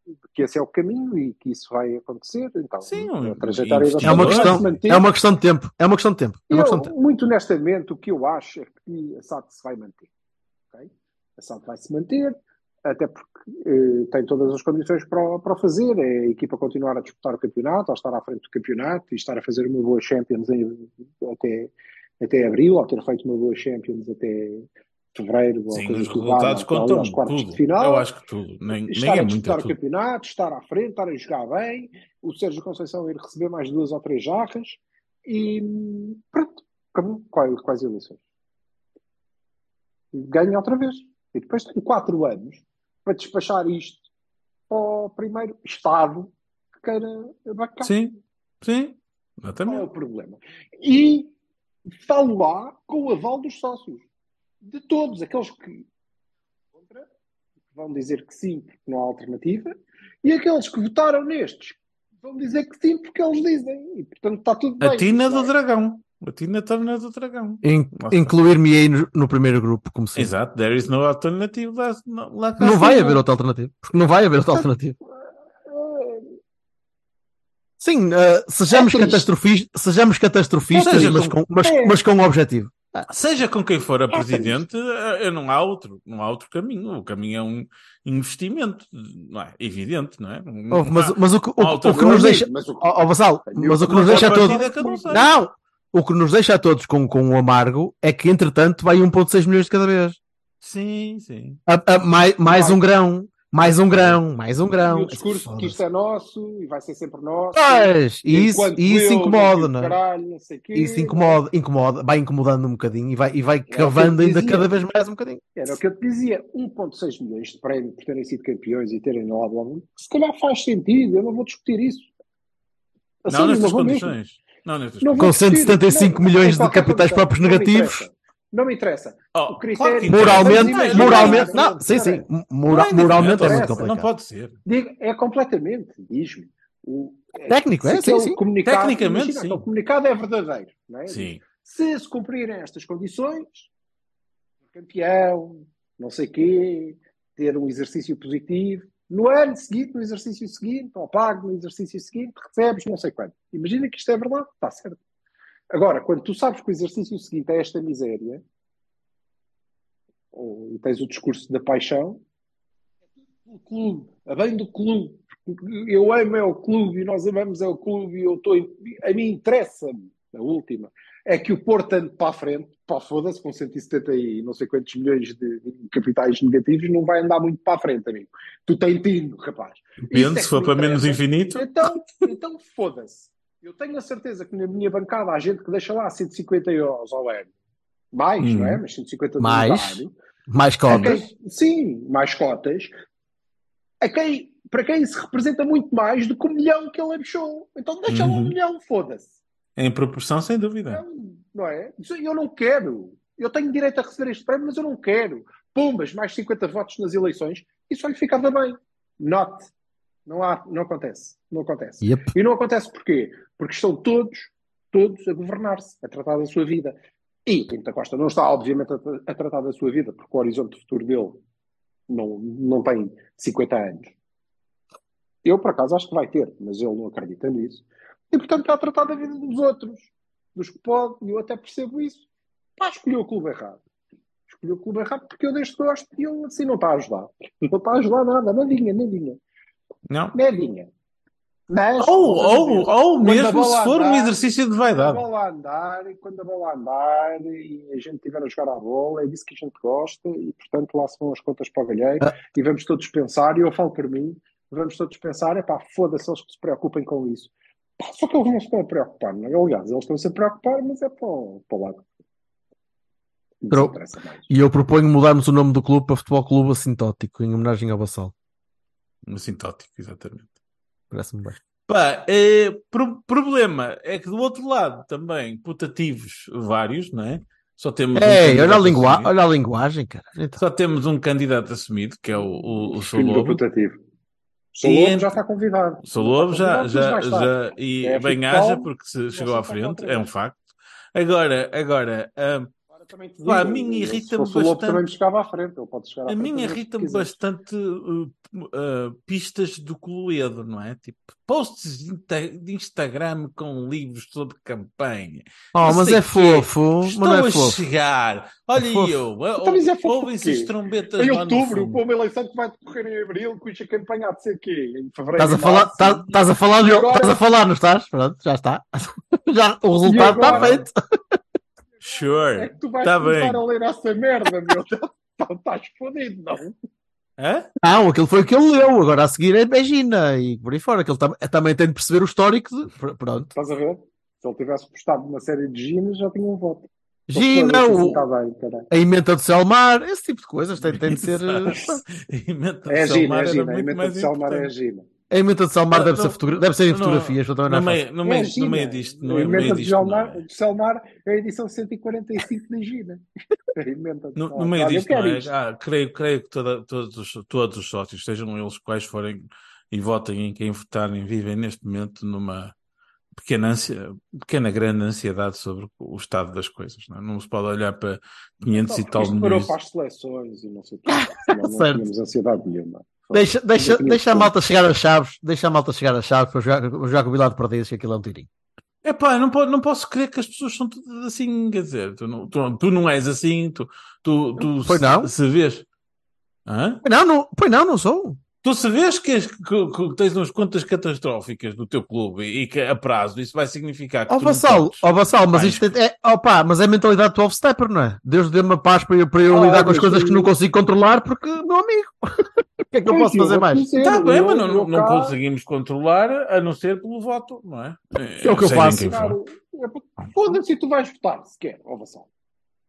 de que esse é o caminho e que isso vai acontecer. Então, Sim, a trajetória da É uma questão, é uma questão de tempo. É uma questão de tempo. É uma Eu, questão de tempo. muito honestamente, o que eu acho é que a SAD se vai manter. ok? A SAD vai se manter, até porque eh, tem todas as condições para, para fazer. É a equipa continuar a disputar o campeonato, a estar à frente do campeonato e estar a fazer uma boa Champions em- até, até abril, ou ter feito uma boa Champions até fevereiro. ou Sim, os resultados valha, contam aos quartos tudo. de final. Eu acho que tudo. Nem, nem estar é a muito, disputar é o tudo. campeonato, estar à frente, estar a jogar bem, o Sérgio Conceição ir receber mais duas ou três jarras e pronto, como quais, quais eleições? Ganha outra vez. E depois tem quatro anos para despachar isto para o primeiro Estado que queira abacar. Sim, sim, Qual é exatamente. o problema? E falo lá com o aval dos sócios. De todos, aqueles que contra, vão dizer que sim, porque não há alternativa, e aqueles que votaram nestes vão dizer que sim, porque eles dizem. E portanto está tudo bem. A Tina do? Dragão. A Tina Turner do Dragão. In-. Incluir-me aí no, no primeiro grupo, como sempre. Exato, there is no alternative lá, lá cá Não vai haver outra alternativa. Porque não vai haver outra alternativa. Sim, eh, sejamos, É catastrofis- sejamos catastrofistas, Seja mas, com- mas, É. mas com um objetivo. Seja com quem for a É presidente, eh, não há outro, não há outro caminho. O caminho é um investimento, não é? Evidente, não é? Não Oh, mas, há- mas o, que- o, Ah, o que nos deixa. Mas o Vassal, mas o que nos deixa não sei. Não! O que nos deixa a todos com, com um amargo é que, entretanto, vai 1,6 milhões de cada vez. Sim, sim. A- a- mais, mais um grão, mais um grão, mais um E grão. o discurso de que isto é nosso e vai ser sempre nosso. Pois, e isso, e isso incomoda, não é? Caralho, não sei quê, Isso incomoda, incomoda, vai incomodando um bocadinho e vai, e vai cavando ainda dizia. cada vez mais um bocadinho. Era o que eu te dizia, 1.6 milhões de prémio por terem sido campeões e terem lá blá, blá, blá. Se calhar faz sentido, eu não vou discutir isso. A Não nestas vou mesmo. Condições. Não nestas Não Com discutir. 175 Não, milhões em de capitais próprios Não me negativos. interessa. Não me interessa. Oh, O critério-. Moralmente, Mas moralmente, imagina- não, sim, sim, Não é moralmente é muito não complicado. Não pode ser. Digo, é completamente, diz-me. O- Técnico, é, sim, sim. Comunicado, Tecnicamente, imagina, sim. aquele comunicado é verdadeiro. Não é? Sim. Se se cumprirem estas condições, campeão, não sei quê, ter um exercício positivo, no ano seguinte, no exercício seguinte, ou pago no exercício seguinte, recebes não sei quanto. Imagina que isto é verdade, está certo. Agora, quando tu sabes que o exercício seguinte é esta miséria, ou, e tens o discurso da paixão, o clube, a bem do clube, eu amo é o clube e nós amamos é o clube e eu estou. A mim interessa-me, a última, é que o Porto ande para a frente, pá, foda-se, com 170 e não sei quantos milhões de, capitais negativos, não vai andar muito para a frente, amigo. Tu tens tindo, rapaz. É Depende, que se for para menos infinito. Então, então foda-se. Eu tenho a certeza que na minha bancada há gente que deixa lá 150 euros ao ano. Mais, Hum. não é? Mas 150 de Mais. Mais cotas. quem- sim, mais cotas. A quem, para quem se representa muito mais do que o milhão que ele deixou. Então deixa lá um Uhum. milhão, foda-se. Em proporção, sem dúvida. Não, não é? Eu não quero. Eu tenho direito a receber este prémio, mas eu não quero. Pumbas, mais 50 votos nas eleições, isso só lhe ficava bem. Not. Não, há, não acontece. Não acontece. Yep. E não acontece porquê? Porque estão todos, todos a governar-se, a tratar da sua vida. E Pinto da Costa não está, obviamente, a, a tratar da sua vida, porque o horizonte futuro dele não, não tem 50 anos. Eu, por acaso, acho que vai ter, mas ele não acredita nisso. E, portanto, está a tratar da vida dos outros, dos que pode, e eu até percebo isso. Pá, escolheu o clube errado. Escolheu o clube errado porque eu deste gosto e ele assim não está a ajudar. Não está a ajudar nada, nadinha, nadinha. Não. Nadinha. Mas, Ou, ou, ou mesmo se for um andar, exercício de quando a vaidade. bola andar, e quando a bola andar e a gente estiver a jogar a bola, é disso que a gente gosta e, portanto, lá se vão as contas para o galheiro Ah. e vamos todos pensar, e eu falo por mim, vamos todos pensar, é pá, foda-se eles que se preocupem com isso. Pá, só que eles não se estão a preocupar, não é? Aliás, eles estão-se a preocupar, mas é para o, para o lado. Pro-. E eu proponho mudarmos o nome do clube para Futebol Clube Assintótico, em homenagem ao Vassal. Assintótico, exatamente. Parece-me bem. Pá, é, pro- problema é que do outro lado também, putativos vários, não é? Só temos um Ei, olha a, lingua olha a linguagem, cara. Então, Só temos um candidato assumido, que é o, o, o Sou Filho do Lobo. putativo. Sou E já está convidado. O Sou Lobo já, já, já, e É, bem fico haja calmo, porque se chegou à frente, é um facto. Agora, agora, hum, Agora também te a mim irrita-me o Lobo bastante- também chegava à frente. Ele pode chegar à a frente mim o irrita-me bastante uh, uh, pistas do Coloedo, não é? Tipo, posts de, Insta- de Instagram com livros sobre campanha. oh, mas é fofo, mas Estou não é a fofo. chegar. Olha É fofo. eu. Então, mas é fofo Ouvem-se o as trombetas Em outubro, para uma eleição que vai decorrer em abril, cuja campanha há de ser quê? Em fevereiro. Estás a falar, março? estás, a falar, agora- estás a falar, não estás? Pronto, já está. [LAUGHS] Já, o resultado está agora? Feito. É Sure. que tu vais Tá começar bem. a ler essa merda, meu. [LAUGHS] Tá- Estás fodido, não? Hã? Não, aquilo foi o que ele leu. Agora a seguir é Begina e por aí fora. Que ele tam- também tem de perceber o histórico. De... pr- Pronto. Estás a ver? Se ele tivesse postado uma série de ginas, já tinha um voto. Gina, o- tá a emenda do Selmar, esse tipo de coisas tem, tem de ser. Eh, [LAUGHS] A emenda É a de Gina, Salmar é a era Gina. A emenda mais de Salmar é a. Gina. A emenda de Selmar Não, deve, ser não, fotogra- deve ser em não, fotografias, eu também não meio, no É meio, no meio disto, no a meio, de disto, não Salmar, é. de Salmar é a edição 145 da Gina. [LAUGHS] No, no meio disto, não é? Ah, creio, creio que toda- todos, os- todos os sócios, sejam eles quais forem e votem em quem votarem, vivem neste momento numa pequena, ansia, pequena grande ansiedade sobre o estado das coisas. Não, é? não se pode olhar para 500 Só e tal isto parou milhões. para as seleções e não sei o. Senão não [LAUGHS] Certo. tínhamos ansiedade nenhuma. Deixa, deixa, deixa a malta chegar às chaves, deixa a malta chegar às chaves para jogar, jogar com o Perdizes, que aquilo é um tirinho. É pá, não, não posso crer que as pessoas são todas assim, quer dizer, tu não, tu, tu não és assim, tu, tu, tu Pois se, não. se vês. Hã? Pois não, não, pois não, não sou. Tu se vês que, és- que- que tens umas contas catastróficas do teu clube e que a prazo isso vai significar que Ó Vassal, ó Vassal, mas isto é, é, opá, mas é a mentalidade do off-stepper, não é? Deus dê-me a paz para eu, para eu Ah, lidar com as coisas que não consigo controlar, porque, meu amigo, [LAUGHS] o que é que eu posso fazer mais? Está bem, mas não, não, conseguimos controlar a não ser pelo voto, não é? É o que eu faço. é Foda-se, e tu vais votar sequer, ó Vassal.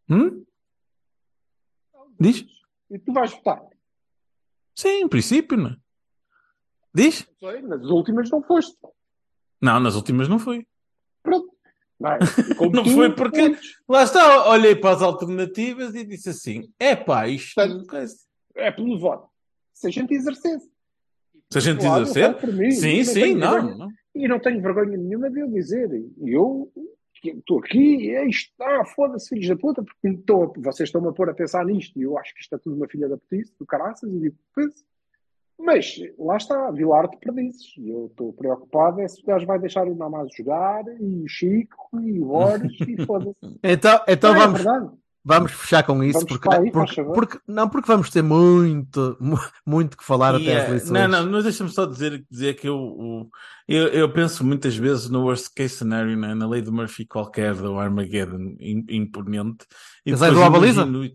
Hum? Diz? E tu vais votar. Sim, em princípio, não é? Diz? Não sei, nas últimas não foste. Não, nas últimas não foi. Pronto. [LAUGHS] Não, é? Não foi porque-. Lá está, olhei para as alternativas e disse assim: é pá, isto. Portanto, É pelo voto. Se a gente exercesse. Se a gente Claro, exercer, mim, sim, não sim, não, vergonha. não. E não tenho vergonha nenhuma de eu dizer. E Eu que estou aqui, é isto, ah, foda-se, filhos da puta, porque estou vocês estão-me a pôr a pensar nisto e eu acho que isto é tudo uma filha da putice, do caraças, e digo, pois. Mas lá está, Vilar de Perdizes. E eu estou preocupado é se o gajo vai deixar o Namaz jogar, e o Chico, e o Borges, e [LAUGHS] foda-se. Então, então Não, é vamos, verdade. Vamos fechar com isso, Vamos porque, aí, porque, porque- não, porque vamos ter muito, mu- muito que falar E, até às eh, eleições. Não, não, mas deixa-me só dizer, dizer que eu, o- eu, eu penso muitas vezes no worst case scenario, né? na lei do Murphy qualquer, do Armageddon im- imponente. E Mas é do Abaliza? imagino,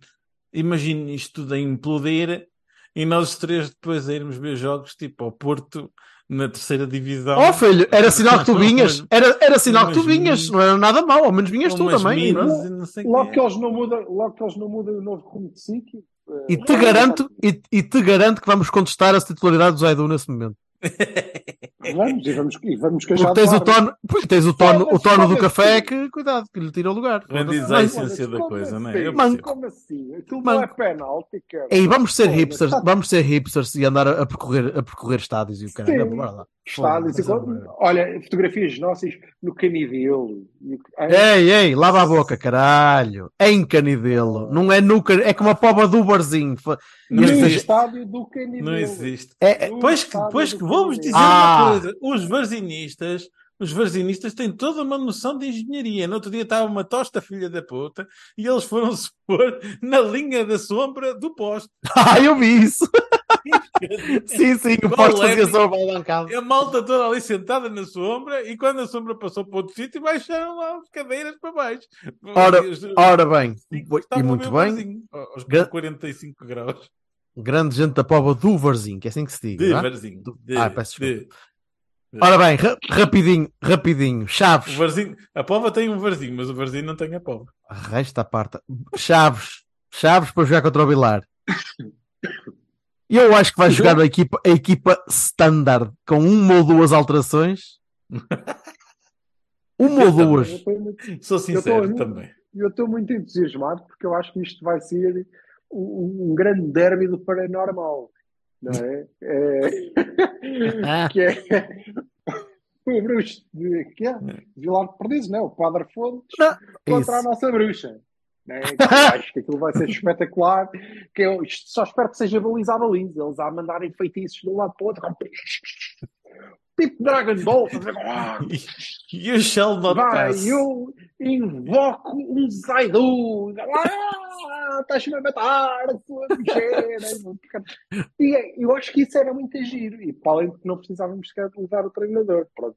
imagino isto tudo a implodir e nós três depois a irmos ver jogos tipo ao Porto na terceira divisão. Oh filho, era sinal que tu [LAUGHS] vinhas, era, era sinal que tu vinhas, não era nada mau, ao menos vinhas tu também. é? minas não sei Logo que eles não mudam, logo que eles não mudam o novo rumo de sítio. eh, E te garanto, e, e te garanto que vamos contestar a titularidade do Zaidu nesse momento. [LAUGHS] Vamos, e vamos, e vamos queixar Porque tens o tono, porque tens o tono, o tono do café que, cuidado, que lhe tira o lugar. Rendiz a essência da coisa, não é? assim? Percebo. Como assim? Aquilo não é penalti, cara. Ei, vamos ser hipsters, vamos ser hipsters e andar a, percorrer, a percorrer estádios e o lá. Estádios, olha, fotografias nossas no Canidelo. E Ei, ei, lava a boca, caralho. É em Canidelo. Não é no É como a poba do barzinho. Não existe. estádio do Canidelo. Não existe. É, é- Pois que, pois que vou-vos dizer. Ah. uma coisa: os varzinistas, os varzinistas têm toda uma noção de engenharia. No outro dia estava uma tosta filha da puta e eles foram-se pôr na linha da sombra do poste. [LAUGHS] Ah, eu vi isso. [LAUGHS] sim, sim, o é? fazia sopa à bancada. A malta toda ali sentada na sombra e quando a sombra passou para outro sítio, baixaram lá as cadeiras para baixo. Ora, E os- Ora bem, e e estavam a muito bem. aos Gra- 45 graus. Grande gente da poba do Varzinho, que é assim que se diga. De é? varzinho. De, Ah, peço de- Ora bem, ra- rapidinho, rapidinho. O Chaves. varzinho, a pova tem um varzinho, mas o varzinho não tem a pova. Resta a parte. Chaves. Chaves para jogar contra o Vilar. Eu acho que vai jogar a equipa, a equipa standard com uma ou duas alterações. [LAUGHS] Uma ou Eu também. duas. Eu estou muito- Sou sincero Eu tô- também. eu estou muito entusiasmado porque eu acho que isto vai ser um, um grande derby do paranormal. Não é? É- [LAUGHS] que é [LAUGHS] o bruxo de, que é? Vilar de Perdizes, não é? O Padre Fontes Não, contra a isso. nossa bruxa. Né? Que [LAUGHS] eu acho que aquilo vai ser espetacular. Que eu isto só espero que seja baliza a baliza. Eles a mandarem feitiços de um lado para o outro. Tipo Dragon Ball. You shall not Vai, pass. eu invoco um Zaidu. Ah, estás-me a matar, sua bicheira. E é, eu acho que isso era muito giro. E para além de que não precisávamos sequer levar o treinador. Pronto.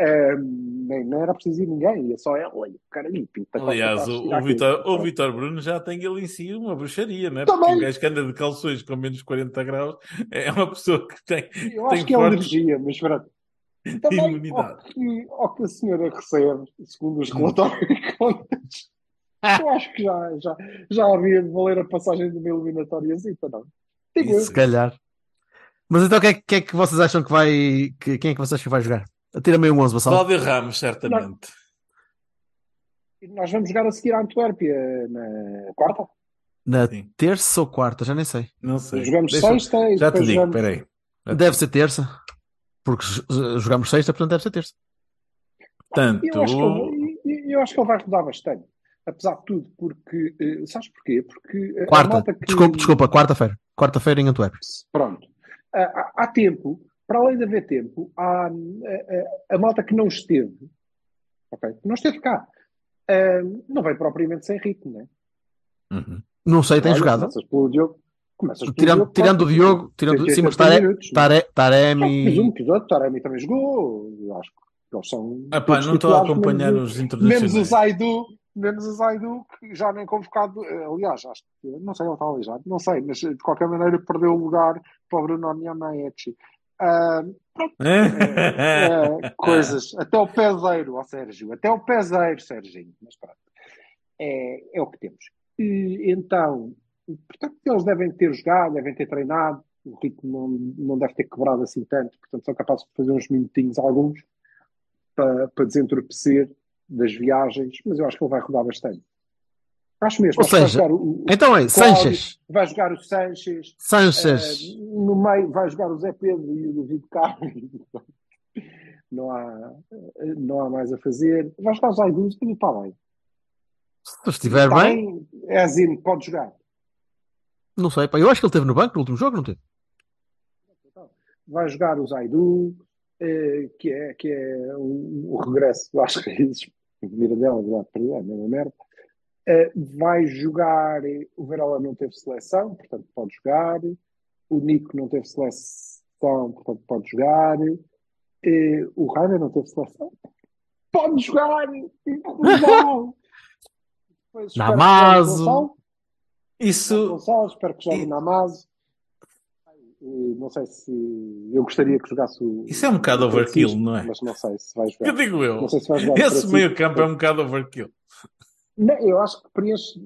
Ahm, nem, não era preciso ir ninguém, ia só ela e o cara ali. pinta, Aliás, o, o, Vitor, o Vitor Bruno já tem ele em si uma bruxaria, né? Também. Porque um gajo que anda de calções com menos 40 graus é uma pessoa que tem, Eu tem acho que é forte alergia, mas pronto. Também, ao imunidade. que, ao que a senhora recebe, segundo os relatórios de contas, Eu acho que já, já, já havia de valer a passagem de uma eliminatória assim, não? Digo. Se calhar. Mas então, o que é, que é que vocês acham que vai. que- quem é que vocês acham que vai jogar? Atira-me aí um 11, Vassal. Cláudio Ramos, certamente. E Nós vamos jogar a seguir a Antuérpia na quarta. Na Sim. terça ou quarta? Já nem sei. Não sei. Jogamos Deixa- sexta e Já te digo, jogamos- peraí. Deve ser terça. Porque jogamos sexta, portanto deve ser terça. Portanto, Eu acho, que ele, eu- acho que ele vai rodar bastante. Apesar de tudo, porque. eh, sabes porquê? Porque. a- a Quarta. malta que- Desculpa, desculpa, quarta-feira. Quarta-feira em Antuérpia. Pronto. Ah, Há, há tempo, para além de haver tempo, há a, a- a malta que não esteve, ok? Que não esteve cá, ah, não veio propriamente sem ritmo, né? uhum. Não sei, tem Olha, jogado. Pelo Diogo. Começas Tirando, tirando o Diogo, tirando, 80 sim, mas Tare, minutos. Tare, Já fiz um Taremi. episódio, Taremi também jogou. Acho que eles são. Pá, todos não estou a acompanhar menos, os o- menos o internacionais. Zaidu, menos o Zaidu, que já nem convocado. eh, Aliás, acho que. Não sei, ele está aleijado, não sei, mas de qualquer maneira perdeu o lugar para o Bruno Onyamaechi. Ah, é, coisas, até o peseiro, ó Sérgio, até o peseiro, Serginho, mas pronto, é, é o que temos. E, então, portanto, eles devem ter jogado, devem ter treinado, o ritmo não, não deve ter quebrado assim tanto, portanto, são capazes de fazer uns minutinhos, alguns, para, para desentorpecer das viagens, mas eu acho que ele vai rodar bastante. Acho mesmo, Ou vai seja, jogar o, Então é, Sanches. vai jogar o Sanches, Sanches. eh, no meio vai jogar o Zé Pedro e o David Carlos. [LAUGHS] Não há, não há mais a fazer. Vai jogar o Zaidu e está bem. Se estiver Está bem, É assim, pode jogar. Não sei. Pá, eu acho que ele esteve no banco no último jogo, não teve? Vai jogar o Zaidu, eh, que é, que é o, o regresso às raízes. Mirandela, lá perder, é a mesma merda. Eh, vai jogar. eh, O Varela não teve seleção, portanto pode jogar. O Nico não teve seleção, portanto pode jogar. Eh, o Rainer não teve seleção. Pode jogar! Não! Depois [LAUGHS] Isso, espero que jogue E-. Eh, Não sei se eu gostaria que jogasse o. Isso é um bocado overkill, Francisco, não é? Mas não sei se vai eu jogar. digo eu. Não sei se vai jogar o Esse Francisco. meio campo é um bocado overkill. Não, eu acho que preenche,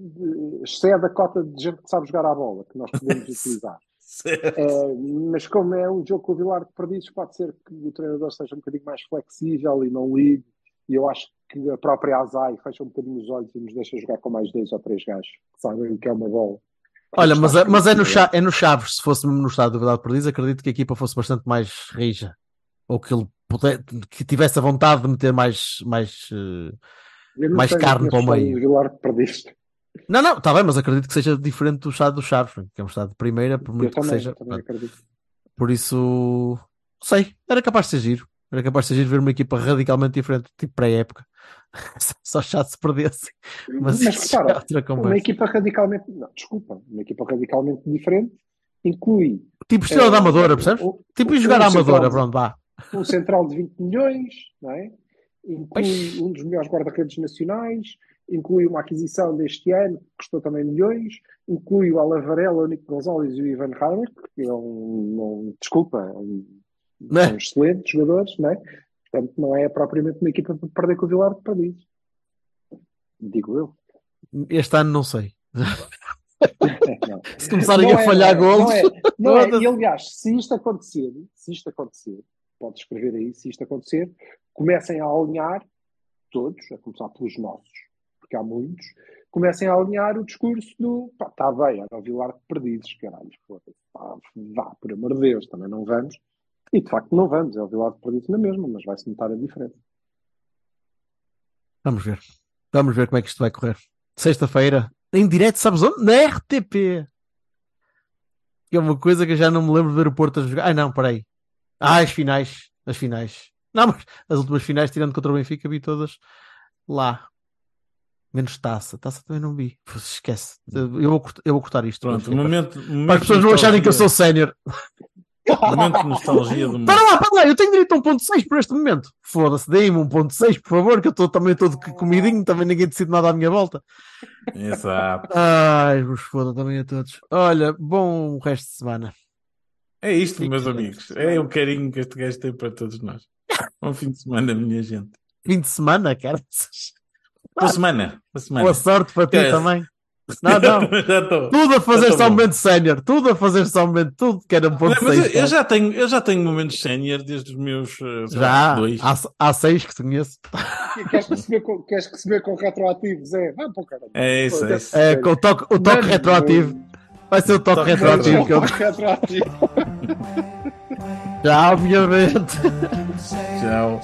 excede a cota de gente que sabe jogar à bola, que nós podemos [LAUGHS] utilizar. Eh, mas como é um jogo com o Vilar de Perdizes, pode ser que o treinador seja um bocadinho mais flexível e não ligue. E eu acho que a própria Azai fecha um bocadinho os olhos e nos deixa jogar com mais dois ou três gajos que sabem o que é uma bola. Olha, mas, é- mas é, no Sim, Cha- é no Chaves. Se fosse mesmo no estado de verdade perdido, acredito que a equipa fosse bastante mais rija. Ou que ele puder- que tivesse a vontade de meter mais. mais Mais carne para o meio. Não, não, está bem, mas acredito que seja diferente do estado do Chaves, que é um estado de primeira, por muito que também, seja. também acredito. Por isso, sei, era capaz de ser giro. Era capaz de ser giro ver uma equipa radicalmente diferente, tipo pré-época. [LAUGHS] Só chato se perdesse. Mas, Mas é uma equipa radicalmente. Não, desculpa, uma equipa radicalmente diferente inclui. Tipo estilo da eh, Amadora, percebes? um- Tipo um jogar à Amadora, pronto, vá. um central de 20 milhões, não é? inclui um dos melhores guarda-redes nacionais, inclui uma aquisição deste ano que custou também milhões, inclui o Alan Varela, o Nico Gonzalez e o Ivan Reimer, que é um, um- desculpa, um- Não é? são excelentes jogadores, não é? Portanto, não é propriamente uma equipa para perder com o Vilar de Paris. Digo eu. Este ano não sei. [LAUGHS] Não. Se começarem Não a é, falhar não é, golos. Não é, não é. E aliás, se isto acontecer, se isto acontecer, pode escrever aí, se isto acontecer, comecem a alinhar, todos, a começar pelos nossos, porque há muitos, comecem a alinhar o discurso do pá, está bem, era o Vilar de perdidos, caralho, pá, vá, por amor de Deus, também não vamos. E de facto não vamos, é o Vilar de perdidos na mesma, mas vai-se notar a diferença. Vamos ver. Vamos ver como é que isto vai correr. Sexta-feira, em direto, sabes onde? Na RTP. Que é uma coisa que eu já não me lembro de ver o Porto a jogar. Ai não, peraí. Ah, as finais. As finais. Não, mas as últimas finais, tirando contra o Benfica, vi todas lá. Menos taça. Taça também não vi. Esquece. Eu vou, cortar- eu vou cortar isto. Pronto, Para- momento, Para momento as pessoas não acharem que eu sou sénior. Momento de nostalgia do mundo. Para lá, para lá, eu tenho direito a 1.6 por este momento. Foda-se, deem-me 1.6, por favor, que eu estou também todo comidinho, também ninguém decide nada à minha volta. Exato. Ai, vos foda também a todos. Olha, bom resto de semana. É isto, Fique meus amigos. É o carinho que este gajo tem para todos nós. Bom fim de semana, minha gente. Fim de semana, cara. Boa semana. Boa semana. Boa sorte para ti É. também. Não, não. [LAUGHS] Tudo a fazer só um momento sénior. Tudo a fazer só um momento. Tudo que era um ponto Mas eu, seis, eu pá. já tenho, eu já tenho momentos sénior desde os meus eh, Já. dois. Há, há seis que conheço. Queres receber com, queres receber com retroativos? É, vai para o caralho. É isso, é isso. É, com o toque, o toque Mano, retroativo. Vai ser o toque Toque retroativo. Que eu... Retroativo. Já, [LAUGHS] obviamente. Tchau.